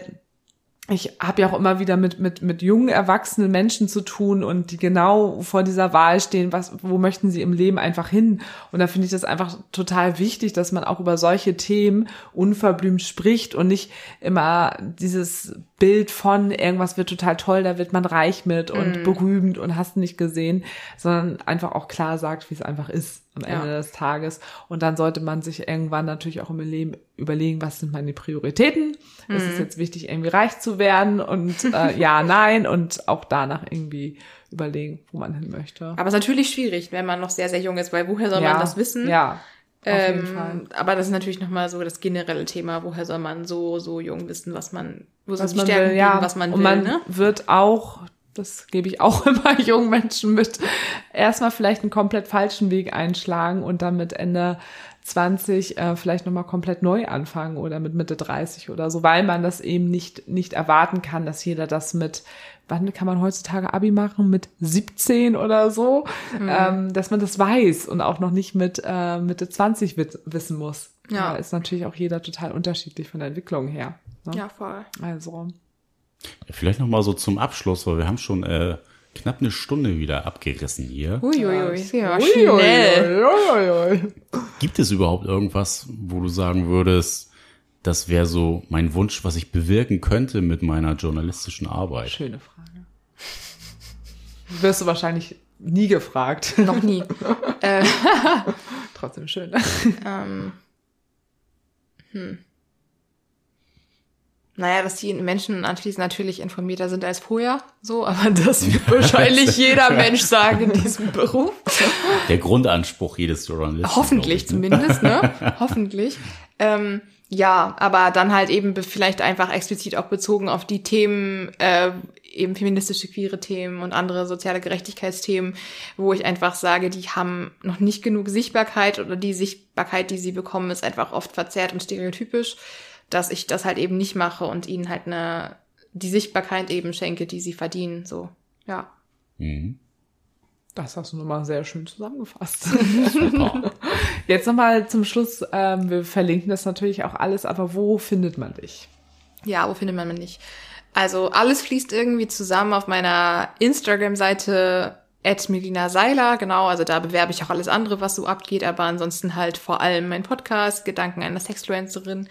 ich habe ja auch immer wieder mit, mit, mit jungen, erwachsenen Menschen zu tun und die genau vor dieser Wahl stehen, was, wo möchten sie im Leben einfach hin? Und da finde ich das einfach total wichtig, dass man auch über solche Themen unverblümt spricht und nicht immer dieses Bild von irgendwas wird total toll, da wird man reich mit und mm. berühmt und hast nicht gesehen, sondern einfach auch klar sagt, wie es einfach ist am Ende ja. des Tages. Und dann sollte man sich irgendwann natürlich auch im Leben überlegen, was sind meine Prioritäten? Mm. Ist es mhm. jetzt wichtig, irgendwie reich zu werden? Und äh, ja, <laughs> nein. Und auch danach irgendwie überlegen, wo man hin möchte. Aber es ist natürlich schwierig, wenn man noch sehr, sehr jung ist, weil woher soll ja. man das wissen? Ja. Ähm, aber das ist natürlich nochmal so das generelle Thema, woher soll man so, so jung wissen, was man, die Stärken will, ja. was man will. Und man ne? wird auch, das gebe ich auch <laughs> immer jungen Menschen mit, erstmal vielleicht einen komplett falschen Weg einschlagen und dann mit Ende 20 äh, vielleicht nochmal komplett neu anfangen oder mit Mitte 30 oder so, weil man das eben nicht, nicht erwarten kann, dass jeder das mit wann kann man heutzutage Abi machen? Mit 17 oder so, mhm. ähm, dass man das weiß und auch noch nicht mit äh, Mitte 20 wissen muss. Ja. Da ist natürlich auch jeder total unterschiedlich von der Entwicklung her. Ne? Ja, voll. Also. Ja, vielleicht noch mal so zum Abschluss, weil wir haben schon äh, knapp eine Stunde wieder abgerissen hier. Uiuiui, ja, ui, schnell. Ui, ui, Gibt es überhaupt irgendwas, wo du sagen würdest, das wäre so mein Wunsch, was ich bewirken könnte mit meiner journalistischen Arbeit. Schöne Frage. Wirst du wahrscheinlich nie gefragt. Noch nie. <laughs> äh. Trotzdem schön. ähm. hm. Naja, dass die Menschen anschließend natürlich informierter sind als vorher, so, aber das <laughs> wird wahrscheinlich jeder Mensch sagen in diesem <laughs> Beruf. Der Grundanspruch jedes Journalisten. Hoffentlich ich, ne? zumindest, ne? Hoffentlich. Ähm, ja, aber dann halt eben vielleicht einfach explizit auch bezogen auf die Themen, äh, eben feministische queere Themen und andere soziale Gerechtigkeitsthemen, wo ich einfach sage, die haben noch nicht genug Sichtbarkeit oder die Sichtbarkeit, die sie bekommen, ist einfach oft verzerrt und stereotypisch, dass ich das halt eben nicht mache und ihnen halt eine die Sichtbarkeit eben schenke, die sie verdienen. So, ja. Mhm. Das hast du nochmal sehr schön zusammengefasst. <laughs> Jetzt nochmal zum Schluss, ähm, wir verlinken das natürlich auch alles, aber wo findet man dich? Ja, wo findet man mich? Also alles fließt irgendwie zusammen auf meiner Instagram-Seite at Melina Seiler, genau, also da bewerbe ich auch alles andere, was so abgeht, aber ansonsten halt vor allem mein Podcast, Gedanken einer Sexfluencerin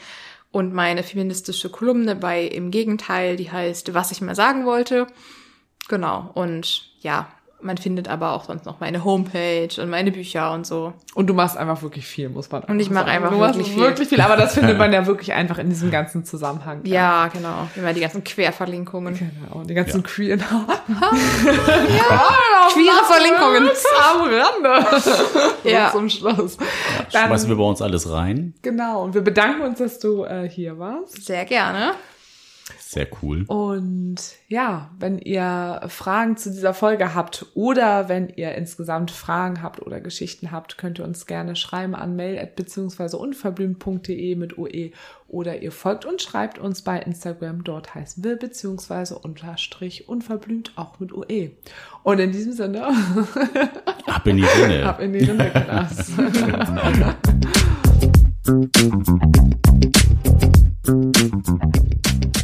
und meine feministische Kolumne bei Im Gegenteil, die heißt Was ich mal sagen wollte. Genau, und ja, man findet aber auch sonst noch meine Homepage und meine Bücher und so. Und du machst einfach wirklich viel, muss man. Und ich mache einfach du wirklich viel. wirklich viel. Aber das findet <laughs> man ja wirklich einfach in diesem ganzen Zusammenhang. Ja, ja. genau. Immer die ganzen Querverlinkungen. Genau. Die ganzen ja. queer. <laughs> ja, queere Verlinkungen. Am Rande. ja. Zum Schluss. Ja, schmeißen wir bei uns alles rein. Genau. Und wir bedanken uns, dass du äh, hier warst. Sehr gerne. Sehr cool. Und ja, wenn ihr Fragen zu dieser Folge habt oder wenn ihr insgesamt Fragen habt oder Geschichten habt, könnt ihr uns gerne schreiben an mail bzw. unverblümt.de mit UE oder ihr folgt und schreibt uns bei Instagram, dort heißen wir bzw. unterstrich unverblümt auch mit UE. Und in diesem Sinne. <laughs> Ab in die Rinne. Ab in die Rinne, genau. <laughs>